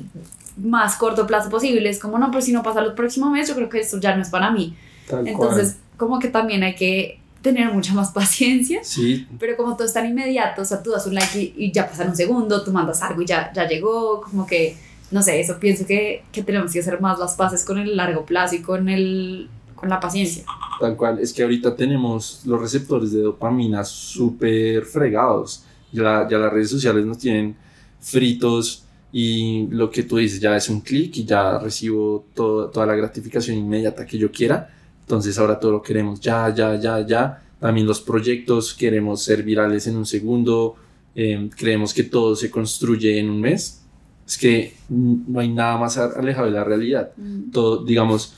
más corto plazo posible. Es como, no, pero si no pasa el próximo mes, yo creo que esto ya no es para mí. Tal Entonces, como que también hay que tener mucha más paciencia. cual. Sí, Pero como todo es tan inmediato, o sea, tú das un like y, y ya pasa un segundo, tú mandas algo y ya, ya llegó, como que, no sé, eso pienso que, que tenemos que hacer más las paces con el largo plazo y con, el, con la paciencia. Tal cual, es que ahorita tenemos los receptores de dopamina súper fregados. Ya, ya las redes sociales nos tienen fritos y lo que tú dices ya es un clic y ya recibo todo- toda la gratificación inmediata que yo quiera. Entonces ahora todo lo queremos ya, ya, ya, ya. También los proyectos queremos ser virales en un segundo. eh, creemos que todo se construye en un mes. Es que mm, no hay nada más a- alejado de la realidad todo, digamos,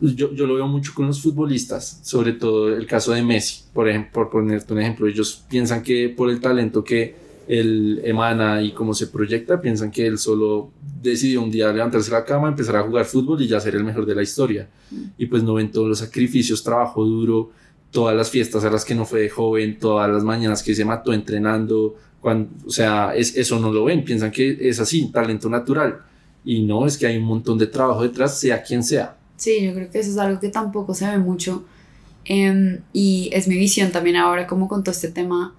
yo, yo lo veo mucho con los futbolistas, sobre todo el caso de Messi, por ejemplo, por ponerte un ejemplo, ellos piensan que por el talento que él emana y cómo se proyecta, piensan que él solo decidió un día levantarse de la cama, empezar a jugar fútbol y ya ser el mejor de la historia. Y pues no ven todos los sacrificios, trabajo duro, todas las fiestas a las que no fue de joven, todas las mañanas que se mató entrenando, cuando, o sea, es, eso no lo ven, piensan que es así, talento natural. Y no, es que hay un montón de trabajo detrás, sea quien sea. Sí, yo creo que eso es algo que tampoco se ve mucho. Em, y es mi visión también ahora, como con todo este tema.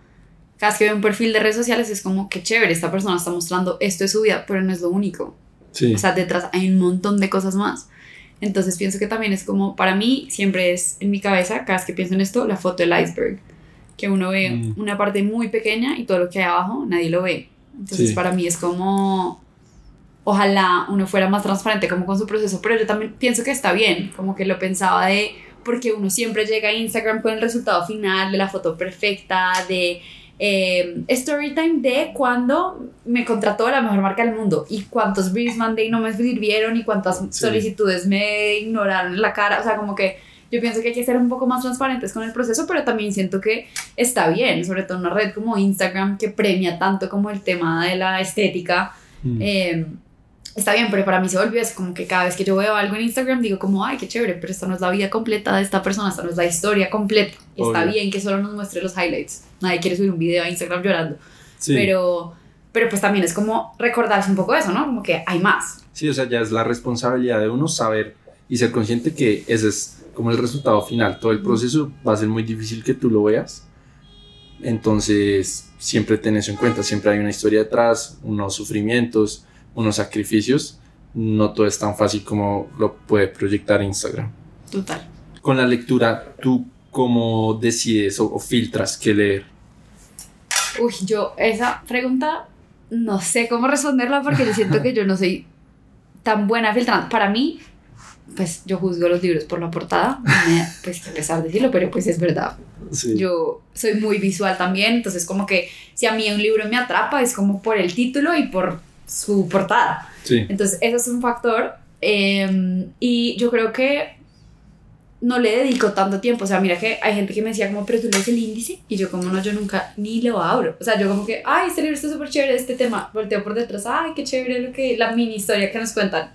Cada vez que veo un perfil de redes sociales es como que chévere, esta persona está mostrando esto de su vida, pero no es lo único. Sí. O sea, detrás hay un montón de cosas más. Entonces pienso que también es como, para mí siempre es en mi cabeza, cada vez que pienso en esto, la foto del iceberg. Que uno ve Mm. una parte muy pequeña y todo lo que hay abajo nadie lo ve. Entonces Sí. para mí es como, ojalá uno fuera más transparente como con su proceso, pero yo también pienso que está bien, como que lo pensaba de, porque uno siempre llega a Instagram con el resultado final de la foto perfecta, de eh, story time de cuando me contrató la mejor marca del mundo y cuántos briefs mandé y no me sirvieron y cuántas solicitudes me ignoraron en la cara, o sea, como que yo pienso que hay que ser un poco más transparentes con el proceso, pero también siento que está bien, sobre todo una red como Instagram que premia tanto como el tema de la estética. Mm. Eh, está bien, pero para mí se volvió eso, como que cada vez que yo veo algo en Instagram digo como, ay, qué chévere, pero esta no es la vida completa de esta persona, esta no es la historia completa. Está bien que solo nos muestre los highlights. Nadie quiere subir un video a Instagram llorando. sí. Pero, pero pues también es como recordarse un poco eso, ¿no? Como que hay más. Sí, o sea, ya es la responsabilidad de uno saber y ser consciente que ese es como el resultado final. Todo el proceso va a ser muy difícil que tú lo veas. Entonces, siempre ten eso en cuenta. Siempre hay una historia detrás, unos sufrimientos, unos sacrificios. No todo es tan fácil como lo puede proyectar Instagram. Total. Con la lectura, ¿tú cómo decides o, o filtras qué leer? Uy, yo esa pregunta no sé cómo responderla porque yo siento que yo no soy tan buena filtrando. Para mí, pues yo juzgo los libros por la portada, me- pues a pesar de decirlo, pero pues es verdad. Sí. Yo soy muy visual también, entonces como que si a mí un libro me atrapa es como por el título y por su portada. sí. Entonces, eso es un factor. eh, y yo creo que no le dedico tanto tiempo. O sea, mira que hay gente que me decía como, pero tú lees el índice. Y yo como, no, yo nunca ni lo abro. O sea, yo como que, ay, este libro está súper chévere, este tema. Volteo por detrás, ay, qué chévere lo que, la mini historia que nos cuentan.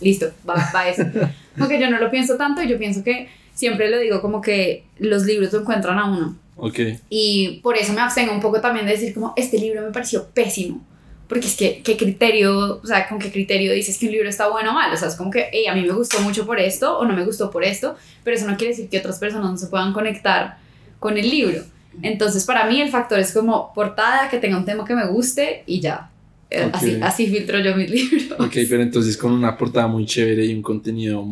Listo, va, va eso. Como que yo no lo pienso tanto y yo pienso que siempre lo digo como que los libros lo encuentran a uno. Ok. Y por eso me abstengo un poco también de decir como, este libro me pareció pésimo. Porque es que, ¿qué criterio, o sea, con qué criterio dices que un libro está bueno o mal? O sea, es como que, hey, a mí me gustó mucho por esto o no me gustó por esto, pero eso no quiere decir que otras personas no se puedan conectar con el libro. Entonces, para mí el factor es como portada, que tenga un tema que me guste y ya. Eh, Ok. Así, así filtro yo mis libros. Ok, pero entonces con una portada muy chévere y un contenido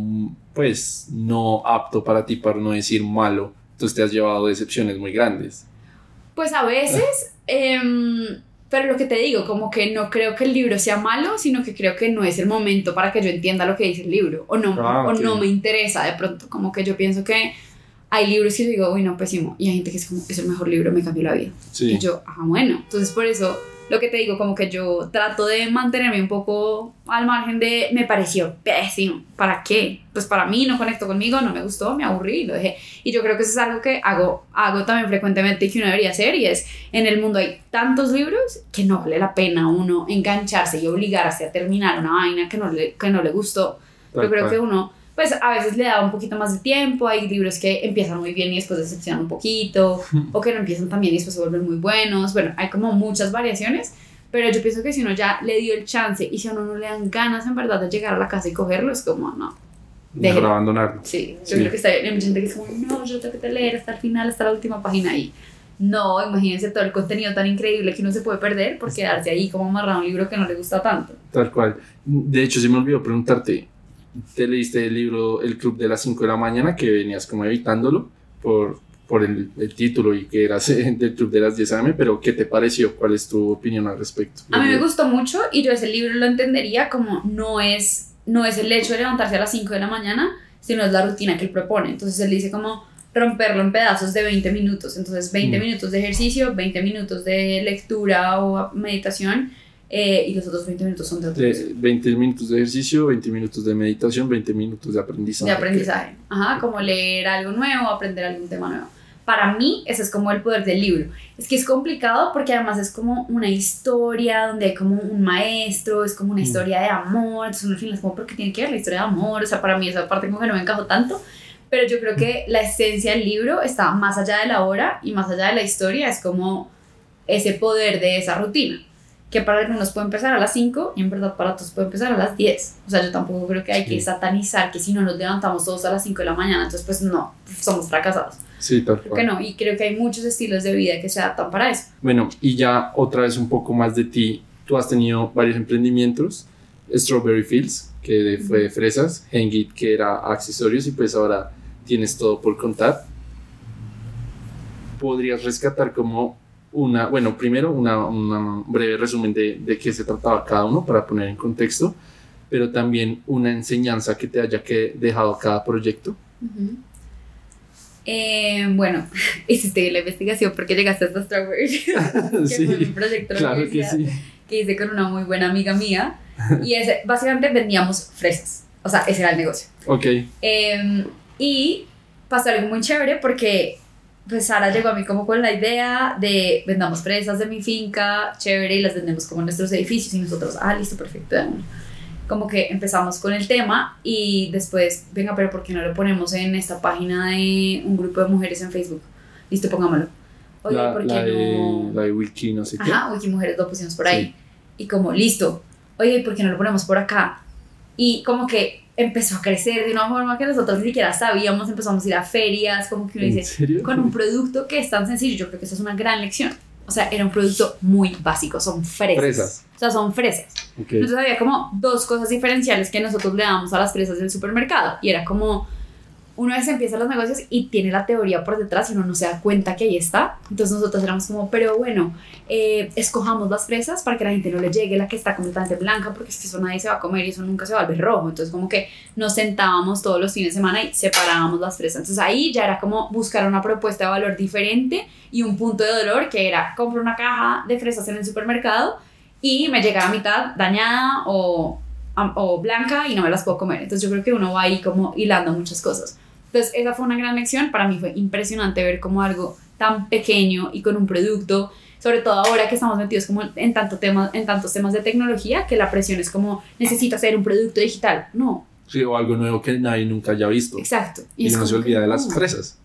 pues no apto para ti, para no decir malo, entonces te has llevado decepciones muy grandes. Pues a veces, em, pero lo que te digo, como que no creo que el libro sea malo, sino que creo que no es el momento para que yo entienda lo que dice el libro, o no, Ah, o no me interesa de pronto, como que yo pienso que hay libros que yo digo, uy, no, pésimo, y hay gente que es como, es el mejor libro, me cambió la vida. Sí. Y yo, ah, bueno, entonces por eso lo que te digo, como que yo trato de mantenerme un poco al margen de, me pareció pésimo, ¿para qué? Pues para mí no conectó conmigo, no me gustó, me aburrí y lo dejé. Y yo creo que eso es algo que hago, hago también frecuentemente y que uno debería hacer y es, en el mundo hay tantos libros que no vale la pena uno engancharse y obligarse a terminar una vaina que no le, que no le gustó. Yo creo que uno, pues a veces le da un poquito más de tiempo, hay libros que empiezan muy bien y después decepcionan un poquito, o que no empiezan tan bien y después se vuelven muy buenos, bueno, hay como muchas variaciones, pero yo pienso que si uno ya le dio el chance y si a uno no le dan ganas en verdad de llegar a la casa y cogerlo, es como, no, Mejor abandonarlo. Sí, yo Sí. creo que está bien. Hay mucha gente que es como, no, yo tengo que leer hasta el final, hasta la última página y no, imagínense todo el contenido tan increíble que uno se puede perder por quedarse ahí como amarrado a un libro que no le gusta tanto. Tal cual. De hecho, se me olvidó preguntarte, ¿te leíste el libro El Club de las 5 de la mañana que venías como evitándolo por, por el, el título y que eras del Club de las 10 AM? Pero ¿qué te pareció? ¿Cuál es tu opinión al respecto? A mí me gustó mucho y yo ese libro lo entendería como no es, no es el hecho de levantarse a las 5 de la mañana, sino es la rutina que él propone. Entonces él dice como romperlo en pedazos de 20 minutos. Entonces 20 Mm. minutos de ejercicio, 20 minutos de lectura o meditación eh, y los otros 20 minutos son de. De 20 minutos de ejercicio, 20 minutos de meditación, 20 minutos de aprendizaje. de aprendizaje. Ajá, como leer algo nuevo, aprender algún tema nuevo. Para mí, ese es como el poder del libro. Es que es complicado porque además es como una historia donde hay como un maestro, es como una Mm. historia de amor. Entonces, uno al final es como, ¿por qué tiene que ver la historia de amor? O sea, para mí esa parte como que no me encajó tanto. Pero yo creo que la esencia del libro está más allá de la obra y más allá de la historia. Es como ese poder de esa rutina. Que para algunos puede empezar a las 5 y en verdad para otros puede empezar a las 10. O sea, yo tampoco creo que hay que Sí. satanizar que si no nos levantamos todos a las 5 de la mañana, entonces pues no, somos fracasados. Sí, tal Creo que cual. no, y creo que hay muchos estilos de vida que se adaptan para eso. Bueno, y ya otra vez un poco más de ti. Tú has tenido varios emprendimientos. Strawberry Fields, que fue de fresas. Hengit, que era accesorios. Y pues ahora tienes todo por contar. Podrías rescatar como una, bueno, primero una, un breve resumen de, de qué se trataba cada uno para poner en contexto, pero también una enseñanza que te haya que dejado cada proyecto. Eh, bueno, hiciste la investigación porque llegaste hasta Strawberry, que fue mi sí, proyecto claro que sí. que hice con una muy buena amiga mía. Y ese, básicamente vendíamos fresas. O sea, ese era el negocio. Ok, Eh, y pasó algo muy chévere porque pues Sara llegó a mí como con la idea de vendamos fresas de mi finca, chévere, y las vendemos como en nuestros edificios y nosotros, ah, listo, perfecto, de. Como que empezamos con el tema y después, venga, pero ¿por qué no lo ponemos en esta página de un grupo de mujeres en Facebook? Listo, pongámoslo. Oye, la, ¿por qué la de, no? la de Wiki, no sé qué. Ajá, Wiki Mujeres lo pusimos por ahí. Y como, listo, oye, ¿por qué no lo ponemos por acá? Y como que empezó a crecer de una forma que nosotros ni siquiera sabíamos, empezamos a ir a ferias, como que uno ¿En dice, serio? con un producto que es tan sencillo, yo creo que eso es una gran lección. O sea, era un producto muy básico, son fresas. Fresas. O sea, son fresas. Entonces había como dos cosas diferenciales que nosotros le damos a las fresas del supermercado. Y era como, una vez empieza los negocios y tiene la teoría por detrás y uno no se da cuenta que ahí está. Entonces nosotros éramos como, pero bueno, eh, escojamos las fresas para que la gente no le llegue la que está completamente blanca, porque es que eso nadie se va a comer y eso nunca se va a volver rojo. Entonces como que nos sentábamos todos los fines de semana y separábamos las fresas. Entonces ahí ya era como buscar una propuesta de valor diferente y un punto de dolor que era, compro una caja de fresas en el supermercado y me llega a mitad dañada o, o blanca y no me las puedo comer. Entonces yo creo que uno va ahí como hilando muchas cosas. Entonces esa fue una gran lección. Para mí fue impresionante ver como algo tan pequeño y con un producto, sobre todo ahora que estamos metidos como en, tanto tema, en tantos temas de tecnología, que la presión es como necesito hacer un producto digital. No, Sí, o algo nuevo que nadie nunca haya visto. exacto. Y, es uno se olvida de las no. fresas.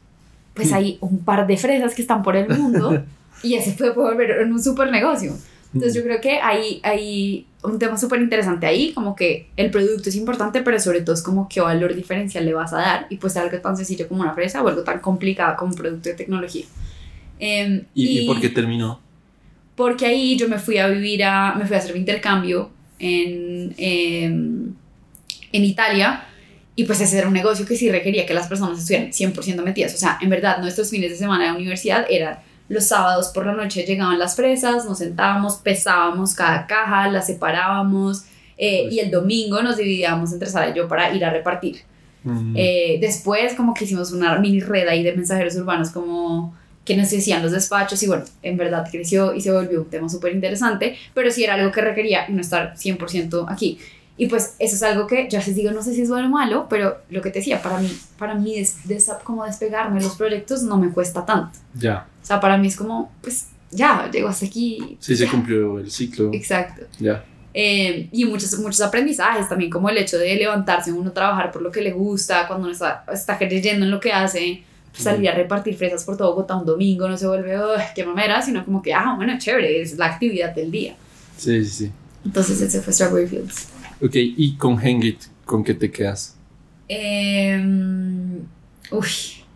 Pues hay un par de fresas que están por el mundo y ese puede volver en un super negocio. Entonces yo creo que hay, hay un tema súper interesante ahí, como que el producto es importante, pero sobre todo es como qué valor diferencial le vas a dar y pues algo tan sencillo como una fresa o algo tan complicado como un producto de tecnología. Em, ¿Y, y por qué terminó? Porque ahí yo me fui a vivir a, me fui a hacer mi intercambio en, em, en Italia y pues ese era un negocio que sí requería que las personas estuvieran 100% metidas. O sea, en verdad nuestros fines de semana de universidad eran los sábados por la noche llegaban las fresas, nos sentábamos, pesábamos cada caja, las separábamos eh, Pues y el domingo nos dividíamos entre Sara y yo para ir a repartir. Eh, después como que hicimos una mini red ahí de mensajeros urbanos como que nos decían los despachos y bueno, en verdad creció y se volvió un tema súper interesante, pero sí era algo que requería no estar 100% aquí. Y pues eso es algo que ya les digo, no sé si es bueno o malo, pero lo que te decía, para mí, para mí des- des- como despegarme de los proyectos no me cuesta tanto. Ya, sea, para mí es como, pues ya, llego hasta aquí. sí se ya. cumplió el ciclo. Exacto. Ya. Eh, y muchos, muchos aprendizajes también, como el hecho de levantarse, uno trabajar por lo que le gusta, cuando uno está, está creyendo en lo que hace, pues, salir a repartir fresas por todo Bogotá un domingo, no se vuelve, "Ugh, qué mamera, sino como que, ah, bueno, chévere, es la actividad del día. Sí, sí, sí. Entonces ese fue Strawberry Fields. Ok, y con Hangit, ¿con qué te quedas? Eh, uy,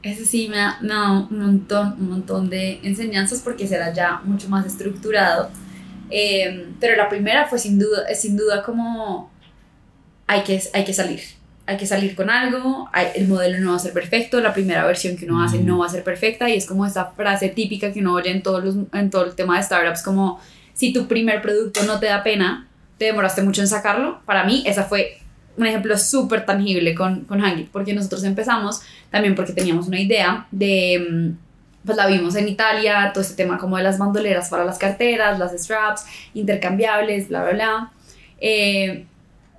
ese sí me ha, dado un montón, un montón de enseñanzas porque será ya mucho más estructurado. Eh, pero la primera fue sin duda, sin duda como hay que, hay que salir. Hay que salir con algo, hay- el modelo no va a ser perfecto, la primera versión que uno hace no va a ser perfecta y es como esa frase típica que uno oye en, todos los, en todo el tema de startups, como si tu primer producto no te da pena, te demoraste mucho en sacarlo. Para mí esa fue un ejemplo súper tangible con, con Hangit, porque nosotros empezamos también porque teníamos una idea de, mm, pues la vimos en Italia, todo este tema como de las bandoleras para las carteras, las straps, intercambiables, bla, bla, bla. Eh,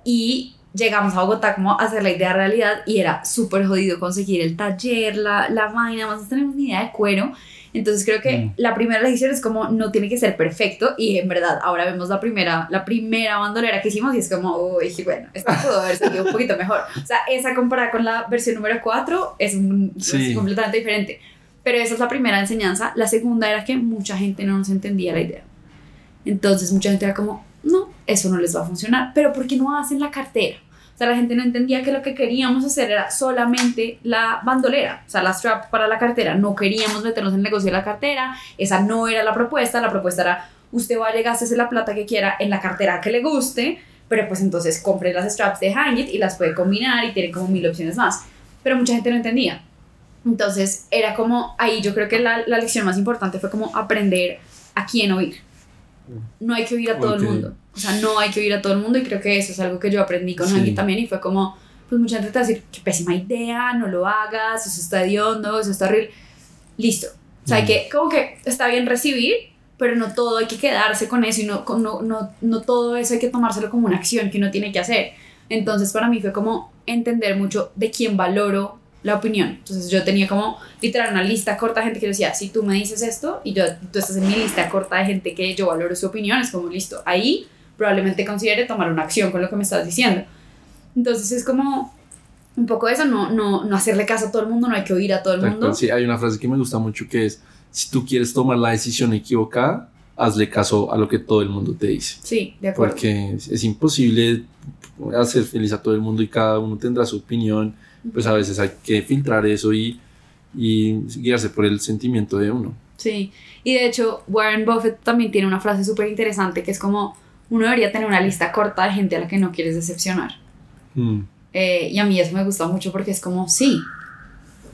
y llegamos a Bogotá como a hacer la idea realidad y era súper jodido conseguir el taller, la, la vaina, más no tenemos ni idea de cuero. Entonces creo que Mm. la primera lección es como no tiene que ser perfecto y en verdad ahora vemos la primera, la primera bandolera que hicimos y es como, uy, bueno, esta pudo haber salido un poquito mejor. O sea, esa comparada con la versión número 4 es, un, Sí. es completamente diferente. Pero esa es la primera enseñanza. La segunda era que mucha gente no nos entendía la idea. Entonces mucha gente era como, no, eso no les va a funcionar. Pero ¿por qué no hacen la cartera? O sea, la gente no entendía que lo que queríamos hacer era solamente la bandolera, o sea, la strap para la cartera. No queríamos meternos en el negocio de la cartera. Esa no era la propuesta. La propuesta era, usted vaya, gástese la plata que quiera en la cartera que le guste, pero pues entonces compre las straps de Hangit y las puede combinar y tiene como mil opciones más. Pero mucha gente no entendía. Entonces era como, ahí yo creo que la, la lección más importante fue como aprender a quién oír. No hay que oír a todo Ok. el mundo. O sea, no hay que oír a todo el mundo y creo que eso es algo que yo aprendí con Sí. Hangit también y fue como, pues mucha gente te va a decir, qué pésima idea, no lo hagas, eso está hediondo, eso está horrible. Listo. O sea, hay Mm. que, como que está bien recibir, pero no todo hay que quedarse con eso y no, no, no, no todo eso hay que tomárselo como una acción que uno tiene que hacer. Entonces para mí fue como entender mucho de quién valoro la opinión. Entonces yo tenía como literal una lista corta de gente que decía, si tú me dices esto y yo, tú estás en mi lista corta de gente que yo valoro su opinión, es como listo, ahí probablemente considere tomar una acción con lo que me estás diciendo. Entonces es como un poco eso, no, no, no hacerle caso a todo el mundo, no hay que oír a todo el mundo. Sí, hay una frase que me gusta mucho que es, si tú quieres tomar la decisión equivocada, hazle caso a lo que todo el mundo te dice. Sí, de acuerdo. Porque es, es imposible hacer feliz a todo el mundo y cada uno tendrá su opinión. Pues a veces hay que filtrar eso y, y guiarse por el sentimiento de uno. Sí, y de hecho Warren Buffett también tiene una frase súper interesante que es como uno debería tener una lista corta de gente a la que no quieres decepcionar. Mm, Eh, y a mí eso me gusta mucho porque es como, sí,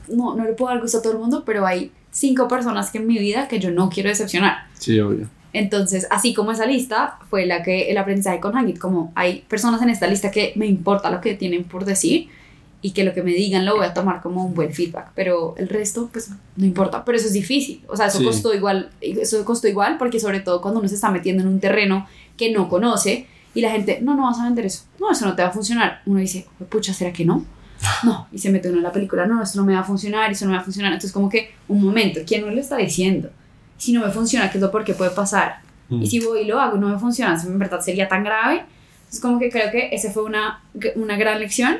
no, no le puedo dar gusto a todo el mundo, pero hay cinco personas que en mi vida que yo no quiero decepcionar. sí, obvio. Entonces, así como esa lista fue la que el aprendizaje con Hangit, como hay personas en esta lista que me importa lo que tienen por decir y que lo que me digan lo voy a tomar como un buen feedback, pero el resto pues no importa, pero eso es difícil, o sea, eso Sí. costó igual, eso costó igual porque sobre todo cuando uno se está metiendo en un terreno que no conoce y la gente, no, no vas a vender eso, no, eso no te va a funcionar, uno dice, pucha, ¿será que no? No, y se mete uno en la película, no, esto no me va a funcionar, eso no me va a funcionar, entonces como que un momento, ¿quién no le está diciendo? Si no me funciona, ¿qué es lo por qué puede pasar? Mm, Y si voy y lo hago no me funciona, en verdad sería tan grave. Es como que creo que esa fue una, una gran lección.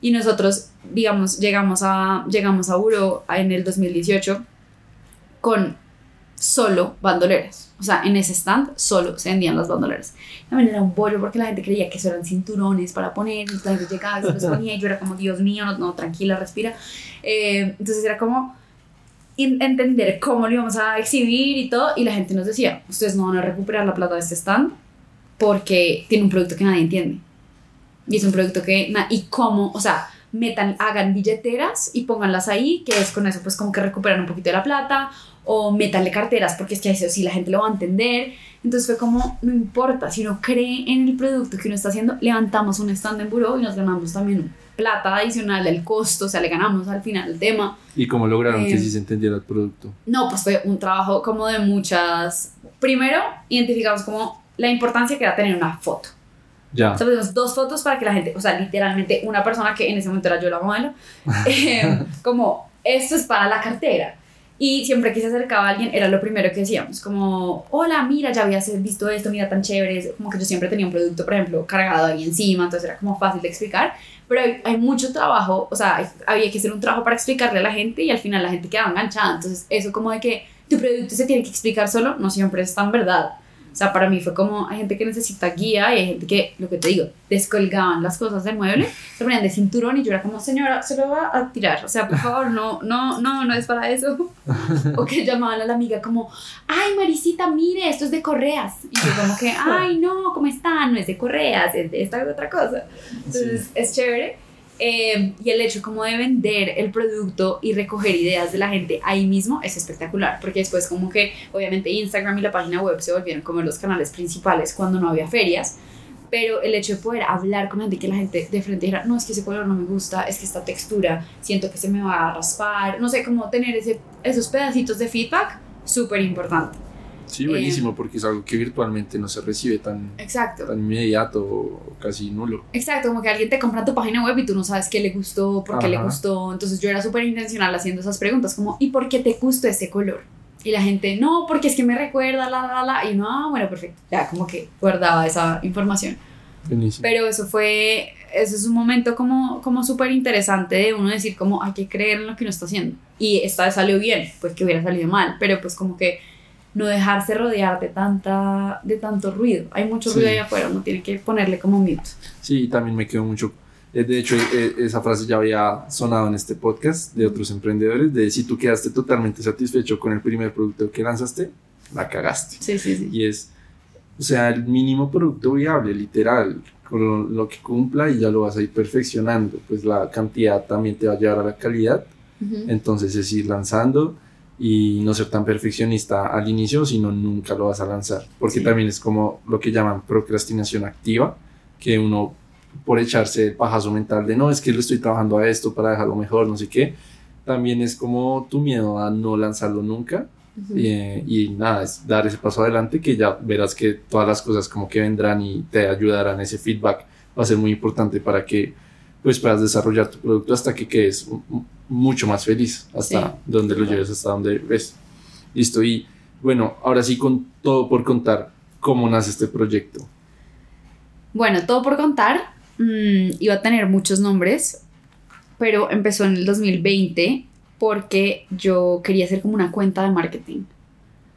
Y nosotros, digamos, llegamos a, llegamos a Uro en el 2018 con solo bandoleras. O sea, en ese stand solo se vendían las bandoleras. También era un bollo porque la gente creía que eso eran cinturones para poner. Y la gente llegaba y se los ponía y yo era como, Dios mío, no, no tranquila, respira. Eh, entonces era como entender cómo lo íbamos a exhibir y todo. Y la gente nos decía, ustedes no van a recuperar la plata de este stand porque tiene un producto que nadie entiende. Y es un producto que... y cómo, o sea, metan, hagan billeteras y pónganlas ahí, que es con eso pues como que recuperan un poquito de la plata, o métanle carteras, porque es que eso sí la gente lo va a entender. Entonces fue como, no importa, si uno cree en el producto que uno está haciendo, levantamos un stand en buró y nos ganamos también plata adicional del costo, o sea, le ganamos al final el tema. ¿Y cómo lograron que Eh, sí se entendiera el producto? No, pues fue un trabajo como de muchas... Primero, identificamos como la importancia que era tener una foto. Ya. O sea, pusimos dos fotos para que la gente, o sea, literalmente una persona que en ese momento era yo la modelo, eh, como, esto es para la cartera. Y siempre que se acercaba alguien, era lo primero que decíamos, como, hola, mira, ya habías visto esto, mira, tan chévere. Como que yo siempre tenía un producto, por ejemplo, cargado ahí encima, entonces era como fácil de explicar. Pero hay, hay mucho trabajo, o sea, hay- había que hacer un trabajo para explicarle a la gente y al final la gente quedaba enganchada. Entonces, eso como de que tu producto se tiene que explicar solo, no siempre es tan verdad. O sea, para mí fue como, hay gente que necesita guía y hay gente que, lo que te digo, descolgaban las cosas del mueble, se ponían de cinturón y yo era como, señora, se lo va a tirar. O sea, por favor, no, no, no, no es para eso. O que llamaban a la amiga como, ay, Marisita, mire, esto es de correas. Y yo como que, ay, no, ¿cómo está? No es de correas, es de esta otra cosa. Entonces, es chévere. Eh, y el hecho como de vender el producto y recoger ideas de la gente ahí mismo es espectacular, porque después como que obviamente Instagram y la página web se volvieron como los canales principales cuando no había ferias, pero el hecho de poder hablar con gente que la gente de frente dijera, no, es que ese color no me gusta, es que esta textura siento que se me va a raspar, no sé, como tener ese, esos pedacitos de feedback, súper importante. Sí, buenísimo, porque es algo que virtualmente no se recibe tan, Exacto. tan inmediato o casi nulo. Exacto, como que alguien te compra tu página web y tú no sabes qué le gustó, por qué le Ajá. gustó. Entonces yo era súper intencional haciendo esas preguntas, como, ¿y por qué te gustó ese color? Y la gente, no, porque es que me recuerda, la, la, la. Y no, ah, bueno, perfecto. Ya, como que guardaba esa información. Buenísimo. Pero eso fue, eso es un momento como, como súper interesante de uno decir, como, hay que creer en lo que uno está haciendo. Y esta vez salió bien, pues que hubiera salido mal, pero pues como que no dejarse rodear de, tanta, de tanto ruido. Hay mucho Sí. ruido ahí afuera, uno tiene que ponerle como mute. Sí, también me quedó mucho. eh, De hecho, eh, esa frase ya había sonado en este podcast de otros emprendedores, de si tú quedaste totalmente satisfecho con el primer producto que lanzaste, la cagaste. Sí, sí, sí. Y es, o sea, el mínimo producto viable, literal, con lo, que cumpla y ya lo vas a ir perfeccionando. Pues la cantidad también te va a llevar a la calidad. Ujú. Entonces es ir lanzando y no ser tan perfeccionista al inicio, sino nunca lo vas a lanzar. Porque Sí. también es como lo que llaman procrastinación activa, que uno por echarse el pajazo mental de no, es que lo estoy trabajando a esto para dejarlo mejor, no sé qué, también es como tu miedo a no lanzarlo nunca. Ujú. Eh, y nada, es dar ese paso adelante que ya verás que todas las cosas como que vendrán y te ayudarán, ese feedback va a ser muy importante para que pues puedas desarrollar tu producto hasta que quedes mucho más feliz, hasta Sí, donde lo lleves, hasta donde ves. Listo, y bueno, ahora sí con todo por contar, ¿cómo nace este proyecto? Bueno, todo por contar. mm, iba a tener muchos nombres, pero empezó en el 2020 porque yo quería hacer como una cuenta de marketing.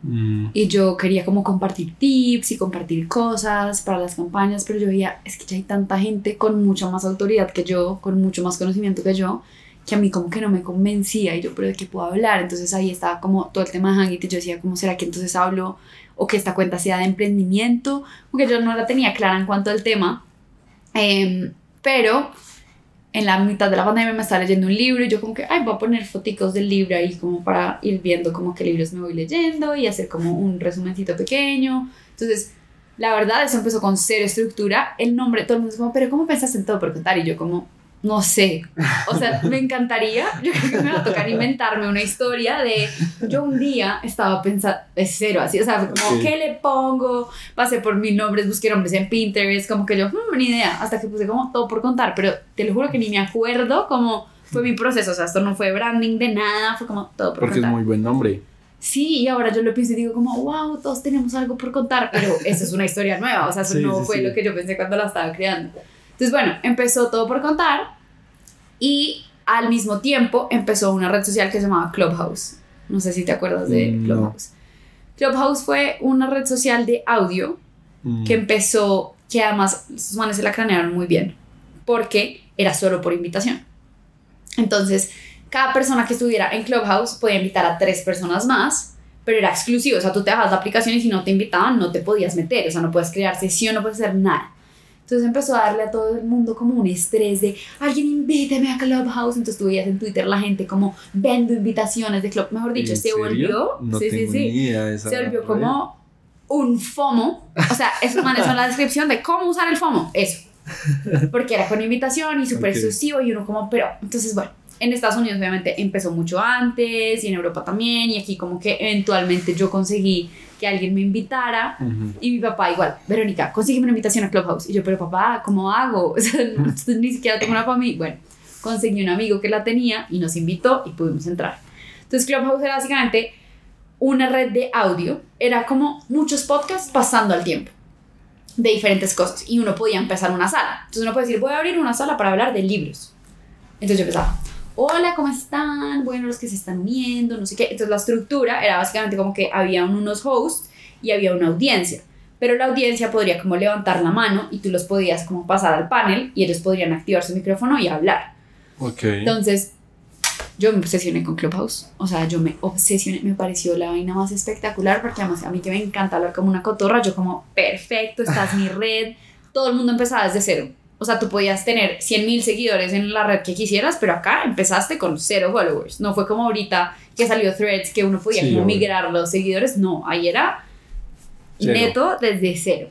Mm, Y yo quería como compartir tips y compartir cosas para las campañas, pero yo veía, es que ya hay tanta gente con mucha más autoridad que yo, con mucho más conocimiento que yo, que a mí como que no me convencía y yo, pero ¿de qué puedo hablar? Entonces ahí estaba como todo el tema de Hangit y yo decía, ¿cómo será que entonces hablo? O que esta cuenta sea de emprendimiento, porque yo no la tenía clara en cuanto al tema. Em, pero en la mitad de la pandemia me estaba leyendo un libro y yo como que, ay, voy a poner foticos del libro ahí como para ir viendo como qué libros me voy leyendo y hacer como un resumencito pequeño. Entonces, la verdad, eso empezó con cero estructura. El nombre, todo el mundo es como, pero ¿cómo pensaste en todo por contar? Y yo como, no sé. O sea, me encantaría, yo creo que me va a tocar inventarme una historia de, yo un día estaba pensando, es cero, así, o sea, como, Ok. ¿qué le pongo? Pasé por mil nombres, busqué nombres en Pinterest, como que yo, "Hmm, ni idea, hasta que puse como todo por contar, pero te lo juro que ni me acuerdo cómo fue mi proceso, o sea, esto no fue branding de nada, fue como todo por porque es contar. muy buen nombre. Sí, y ahora yo lo pienso y digo como, wow, todos tenemos algo por contar, pero eso es una historia nueva, o sea, eso Sí, no sí, fue sí. lo que yo pensé cuando la estaba creando. Entonces, bueno, empezó todo por contar y al mismo tiempo empezó una red social que se llamaba Clubhouse. No sé si te acuerdas de Mm, no. Clubhouse. Clubhouse fue una red social de audio Mm, que empezó, que además sus manes se la cranearon muy bien, porque era solo por invitación. Entonces, cada persona que estuviera en Clubhouse podía invitar a tres personas más, pero era exclusivo, o sea, tú te bajabas la aplicación y si no te invitaban no te podías meter, o sea, no puedes crear sesión, no puedes hacer nada. Entonces empezó a darle a todo el mundo como un estrés de alguien invíteme a Clubhouse. Entonces tú veías en Twitter la gente como vendo invitaciones de Club. Mejor dicho, ¿En se serio? volvió. No sí, tengo sí. ni idea de esa Se volvió red. como un FOMO. O sea, manes son la descripción de cómo usar el FOMO. Eso. Porque era con invitación y súper Ok. exclusivo y uno como, pero, entonces bueno. En Estados Unidos obviamente empezó mucho antes y en Europa también y aquí como que eventualmente yo conseguí que alguien me invitara y mi papá igual, Verónica, consígueme una invitación a Clubhouse. Y yo, pero papá, ¿cómo hago? O sea, no- ni siquiera tengo una mí. Bueno, conseguí un amigo que la tenía y nos invitó y pudimos entrar. Entonces Clubhouse era básicamente una red de audio. Era como muchos podcasts pasando al tiempo de diferentes cosas. Y uno podía empezar una sala. Entonces uno puede decir, voy a abrir una sala para hablar de libros. Entonces yo empezaba, hola, ¿cómo están? Bueno, los que se están uniendo, no sé qué. Entonces la estructura era básicamente como que había unos hosts y había una audiencia. Pero la audiencia podría como levantar la mano y tú los podías como pasar al panel y ellos podrían activar su micrófono y hablar. Ok. Entonces, yo me obsesioné con Clubhouse. O sea, yo me obsesioné, me pareció la vaina más espectacular porque además a mí que me encanta hablar como una cotorra, yo como, perfecto, esta es mi red. Todo el mundo empezaba desde cero. O sea, tú podías tener 100 mil seguidores en la red que quisieras, pero acá empezaste con cero followers. No fue como ahorita que salió Threads, que uno podía Sí, como migrar los seguidores. No, ahí era Cero. neto desde cero.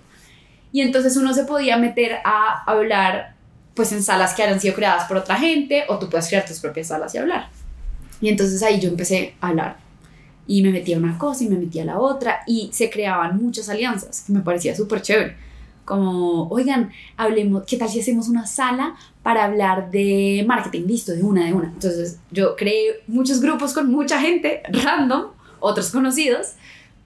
Y entonces uno se podía meter a hablar pues en salas que hayan sido creadas por otra gente o tú puedes crear tus propias salas y hablar. Y entonces ahí yo empecé a hablar y me metía una cosa y me metía la otra y se creaban muchas alianzas que me parecía súper chévere. Como, oigan, hablemos, ¿qué tal si hacemos una sala para hablar de marketing? Listo, de una, de una. Entonces yo creé muchos grupos con mucha gente, random, otros conocidos,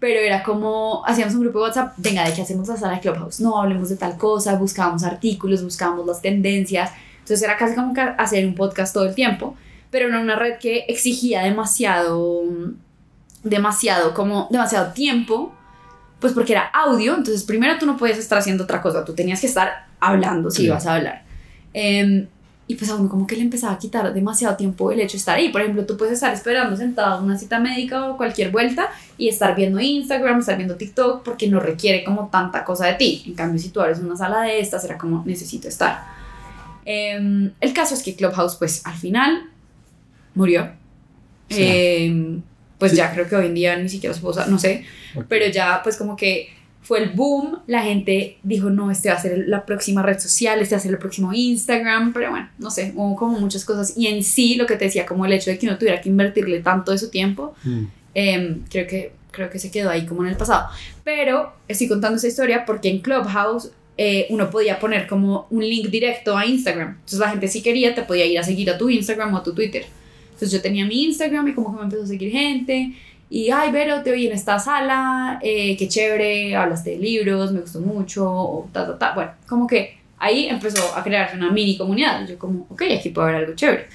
pero era como, hacíamos un grupo de WhatsApp, venga, ¿de qué hacemos la sala de Clubhouse? No, hablemos de tal cosa, buscábamos artículos, buscábamos las tendencias. Entonces era casi como hacer un podcast todo el tiempo, pero en una red que exigía demasiado, demasiado, como, demasiado tiempo, pues porque era audio, entonces primero tú no podías estar haciendo otra cosa, tú tenías que estar hablando si Sí. ibas a hablar. Em, y pues a uno como que le empezaba a quitar demasiado tiempo el hecho de estar ahí. Por ejemplo, tú puedes estar esperando sentado en una cita médica o cualquier vuelta y estar viendo Instagram, estar viendo TikTok, porque no requiere como tanta cosa de ti. En cambio, si tú abres una sala de estas, era como necesito estar. Em, el caso es que Clubhouse, pues al final murió. Sí. Em, pues Sí. ya creo que hoy en día ni siquiera se puede usar, no sé, Ok. pero ya pues como que fue el boom, la gente dijo, no, este va a ser la próxima red social, este va a ser el próximo Instagram, pero bueno, no sé, hubo como muchas cosas. Y en sí, lo que te decía, como el hecho de que uno tuviera que invertirle tanto de su tiempo, Mm. em, creo, que, creo que se quedó ahí como en el pasado. Pero estoy contando esta historia porque en Clubhouse eh, uno podía poner como un link directo a Instagram. Entonces la gente si quería te podía ir a seguir a tu Instagram o a tu Twitter. Entonces yo tenía mi Instagram y como que me empezó a seguir gente. Y, ay, Vero, te oí en esta sala, eh, qué chévere, hablaste de libros, me gustó mucho, o ta, ta, ta. Bueno, como que ahí empezó a crearse una mini comunidad. Yo como, ok, aquí puede haber algo chévere.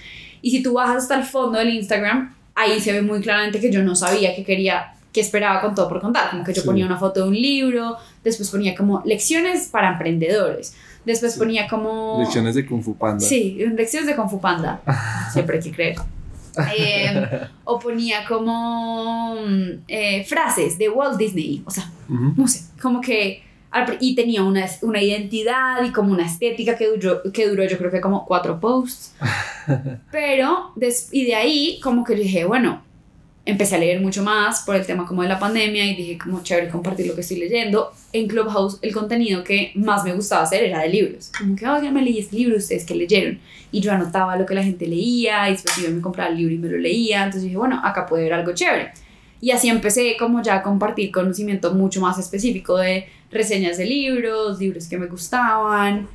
Y si tú bajas hasta el fondo del Instagram, ahí se ve muy claramente que yo no sabía qué quería, qué esperaba con todo por contar. Como que yo Sí. ponía una foto de un libro, después ponía como lecciones para emprendedores, después Sí. ponía como... Lecciones de Kung Fu Panda. Sí, lecciones de Kung Fu Panda. Siempre hay que creer. Eh, o ponía como mm, eh, frases de Walt Disney. O sea, no sé, como que... Y tenía una, una identidad y como una estética que duró, que duró yo creo que como cuatro posts. Pero, des- y de ahí como que dije, bueno, empecé a leer mucho más por el tema como de la pandemia y dije como chévere compartir lo que estoy leyendo. En Clubhouse el contenido que más me gustaba hacer era de libros. Como que, oigan, me leí este libro, ustedes que leyeron. Y yo anotaba lo que la gente leía y después yo me compraba el libro y me lo leía. Entonces dije, bueno, acá puede haber algo chévere. Y así empecé como ya a compartir conocimiento mucho más específico de reseñas de libros, libros que me gustaban.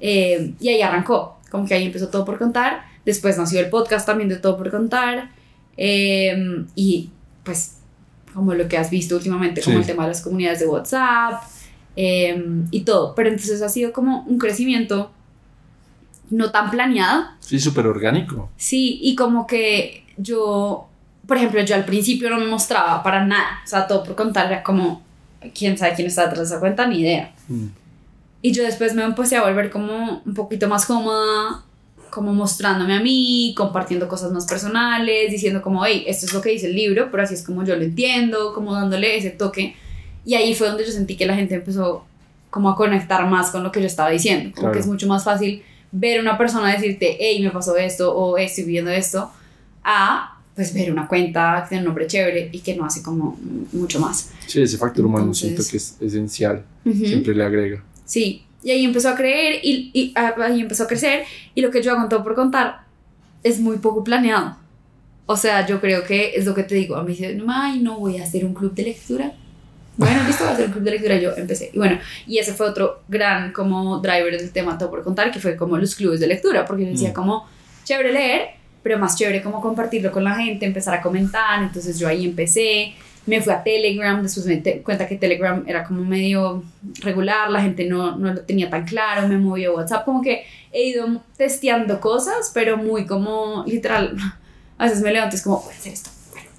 eh, y ahí arrancó, como que ahí empezó todo por contar. Después nació el podcast también de todo por contar. Eh, y pues como lo que has visto últimamente, como Sí. el tema de las comunidades de WhatsApp eh, y todo. Pero entonces ha sido como un crecimiento no tan planeado, Sí, súper orgánico. Sí, y como que yo, por ejemplo, yo al principio no me mostraba para nada, o sea, todo por contar era como, quién sabe quién está detrás de esa cuenta, ni idea. Mm. Y yo después me empecé a volver como un poquito más cómoda, como mostrándome a mí, compartiendo cosas más personales, diciendo como, hey, esto es lo que dice el libro, pero así es como yo lo entiendo, como dándole ese toque. Y ahí fue donde yo sentí que la gente empezó como a conectar más con lo que yo estaba diciendo. Como que es mucho más fácil ver a una persona decirte, hey, me pasó esto o estoy viendo esto, a pues ver una cuenta que tiene un nombre chévere y que no hace como mucho más. Sí, ese factor humano siento que es esencial, siempre le agrega. Sí, y ahí empezó a creer y, y ahí empezó a crecer y lo que yo hago todo por contar es muy poco planeado. O sea, yo creo que es lo que te digo. A mí dicen, ay, no voy a hacer un club de lectura. Bueno, listo, voy a hacer un club de lectura. Yo empecé. Y bueno, y ese fue otro gran como driver del tema todo por contar, que fue como los clubes de lectura, porque yo decía mm. como, chévere leer, pero más chévere como compartirlo con la gente, empezar a comentar. Entonces yo ahí empecé me fui a Telegram, después me di cuenta que Telegram era como medio regular, la gente no, no lo tenía tan claro, me moví a WhatsApp, como que he ido testeando cosas, pero muy como literal, a veces me levanto y es como, voy a hacer esto.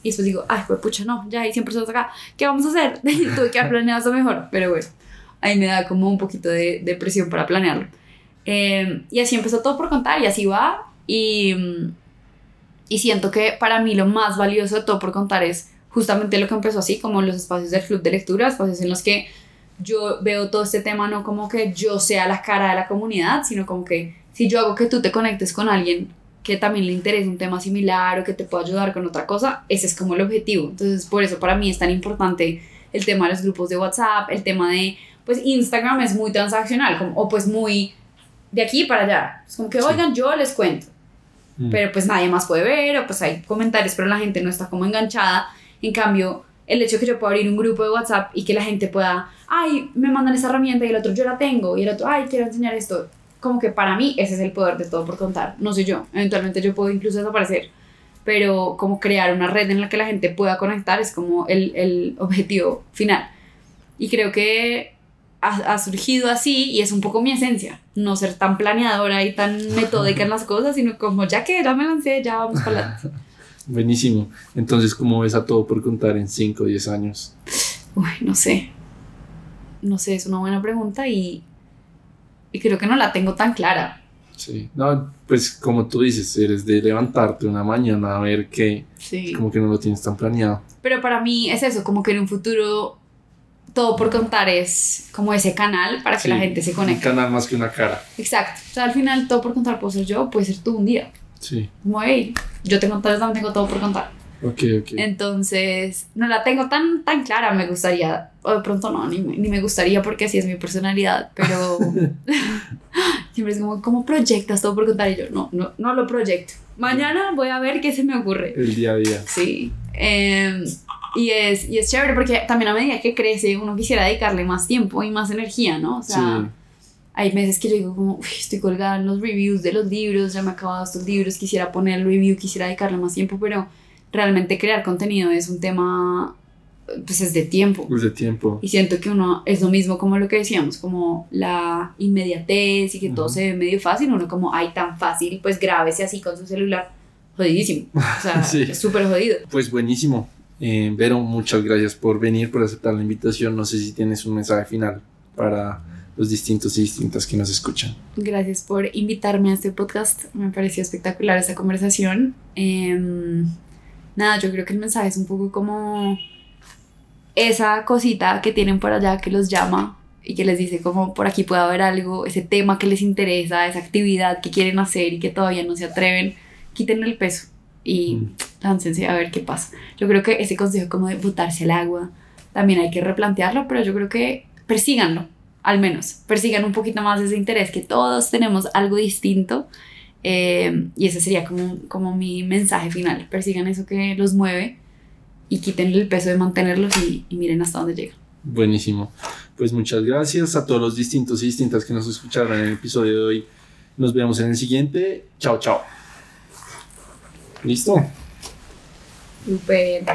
Y después digo, ay, pues pucha, no, ya hay 100 personas acá, ¿qué vamos a hacer? Tuve que haber planeado eso mejor, pero bueno, ahí me da como un poquito de, de presión para planearlo. Eh, y así empezó todo por contar y así va. Y, y siento que para mí lo más valioso de todo por contar es justamente lo que empezó así, como los espacios del club de lectura, espacios en los que yo veo todo este tema no como que yo sea la cara de la comunidad, sino como que si yo hago que tú te conectes con alguien que también le interese un tema similar o que te pueda ayudar con otra cosa, ese es como el objetivo. Entonces, por eso para mí es tan importante el tema de los grupos de WhatsApp, el tema de, pues Instagram es muy transaccional, como, o pues muy de aquí para allá. Es como que, oigan, yo les cuento, mm. pero pues nadie más puede ver, o pues hay comentarios, pero la gente no está como enganchada en cambio, el hecho de que yo pueda abrir un grupo de WhatsApp y que la gente pueda, ay, me mandan esa herramienta y el otro yo la tengo y el otro, ay, quiero enseñar esto. Como que para mí ese es el poder de todo por contar. No soy yo. Eventualmente yo puedo incluso desaparecer. Pero como crear una red en la que la gente pueda conectar es como el, el objetivo final. Y creo que ha, ha, surgido así y es un poco mi esencia. No ser tan planeadora y tan metódica en las cosas, sino como ya que ya me lancé, ya vamos para adelante. Buenísimo. Entonces, ¿cómo ves a todo por contar en 5 o 10 años? Uy, no sé. No sé, es una buena pregunta y, y creo que no la tengo tan clara. Sí, no, pues como tú dices, eres de levantarte una mañana a ver que sí. como que no lo tienes tan planeado. Pero para mí es eso, como que en un futuro todo por contar es como ese canal para que la gente se conecte. Un canal más que una cara. Exacto. O sea, al final todo por contar puedo ser yo, puede ser tú un día. Sí. Como, hey, yo tengo, también tengo todo por contar. Ok, ok. Entonces, no la tengo tan, tan clara, me gustaría, o de pronto no, ni, ni me gustaría porque así es mi personalidad, pero siempre es como, ¿cómo proyectas todo por contar? Y yo, no, no, no lo proyecto. Mañana voy a ver qué se me ocurre. El día a día. Sí. Eh, y, es, y es chévere porque también a medida que crece uno quisiera dedicarle más tiempo y más energía, ¿no? O sea, sí hay meses que yo digo como, estoy colgada en los reviews de los libros, ya me he acabado estos libros, quisiera poner el review, quisiera dedicarle más tiempo, pero realmente crear contenido es un tema, pues es de tiempo. Es de tiempo. Y siento que uno es lo mismo como lo que decíamos, como la inmediatez y que todo se ve medio fácil, uno como, ay, tan fácil, pues grábese así con su celular, jodidísimo. O sea, es súper jodido. Pues buenísimo. Eh, Vero, muchas gracias por venir, por aceptar la invitación. No sé si tienes un mensaje final para los distintos y distintas que nos escuchan. Gracias por invitarme a este podcast. Me pareció espectacular esta conversación. Em, nada, yo creo que el mensaje es un poco como esa cosita que tienen por allá que los llama y que les dice como por aquí puede haber algo, ese tema que les interesa, esa actividad que quieren hacer y que todavía no se atreven, quiten el peso y mm. láncense a ver qué pasa. Yo creo que ese consejo como de botarse al agua también hay que replantearlo, pero yo creo que persíganlo al menos, persigan un poquito más ese interés, que todos tenemos algo distinto. Eh, y ese sería como, como mi mensaje final. Persigan eso que los mueve y quítenle el peso de mantenerlos y, y miren hasta dónde llegan. Buenísimo. Pues muchas gracias a todos los distintos y distintas que nos escucharon en el episodio de hoy. Nos vemos en el siguiente. Chao, chao. ¿Listo? Super.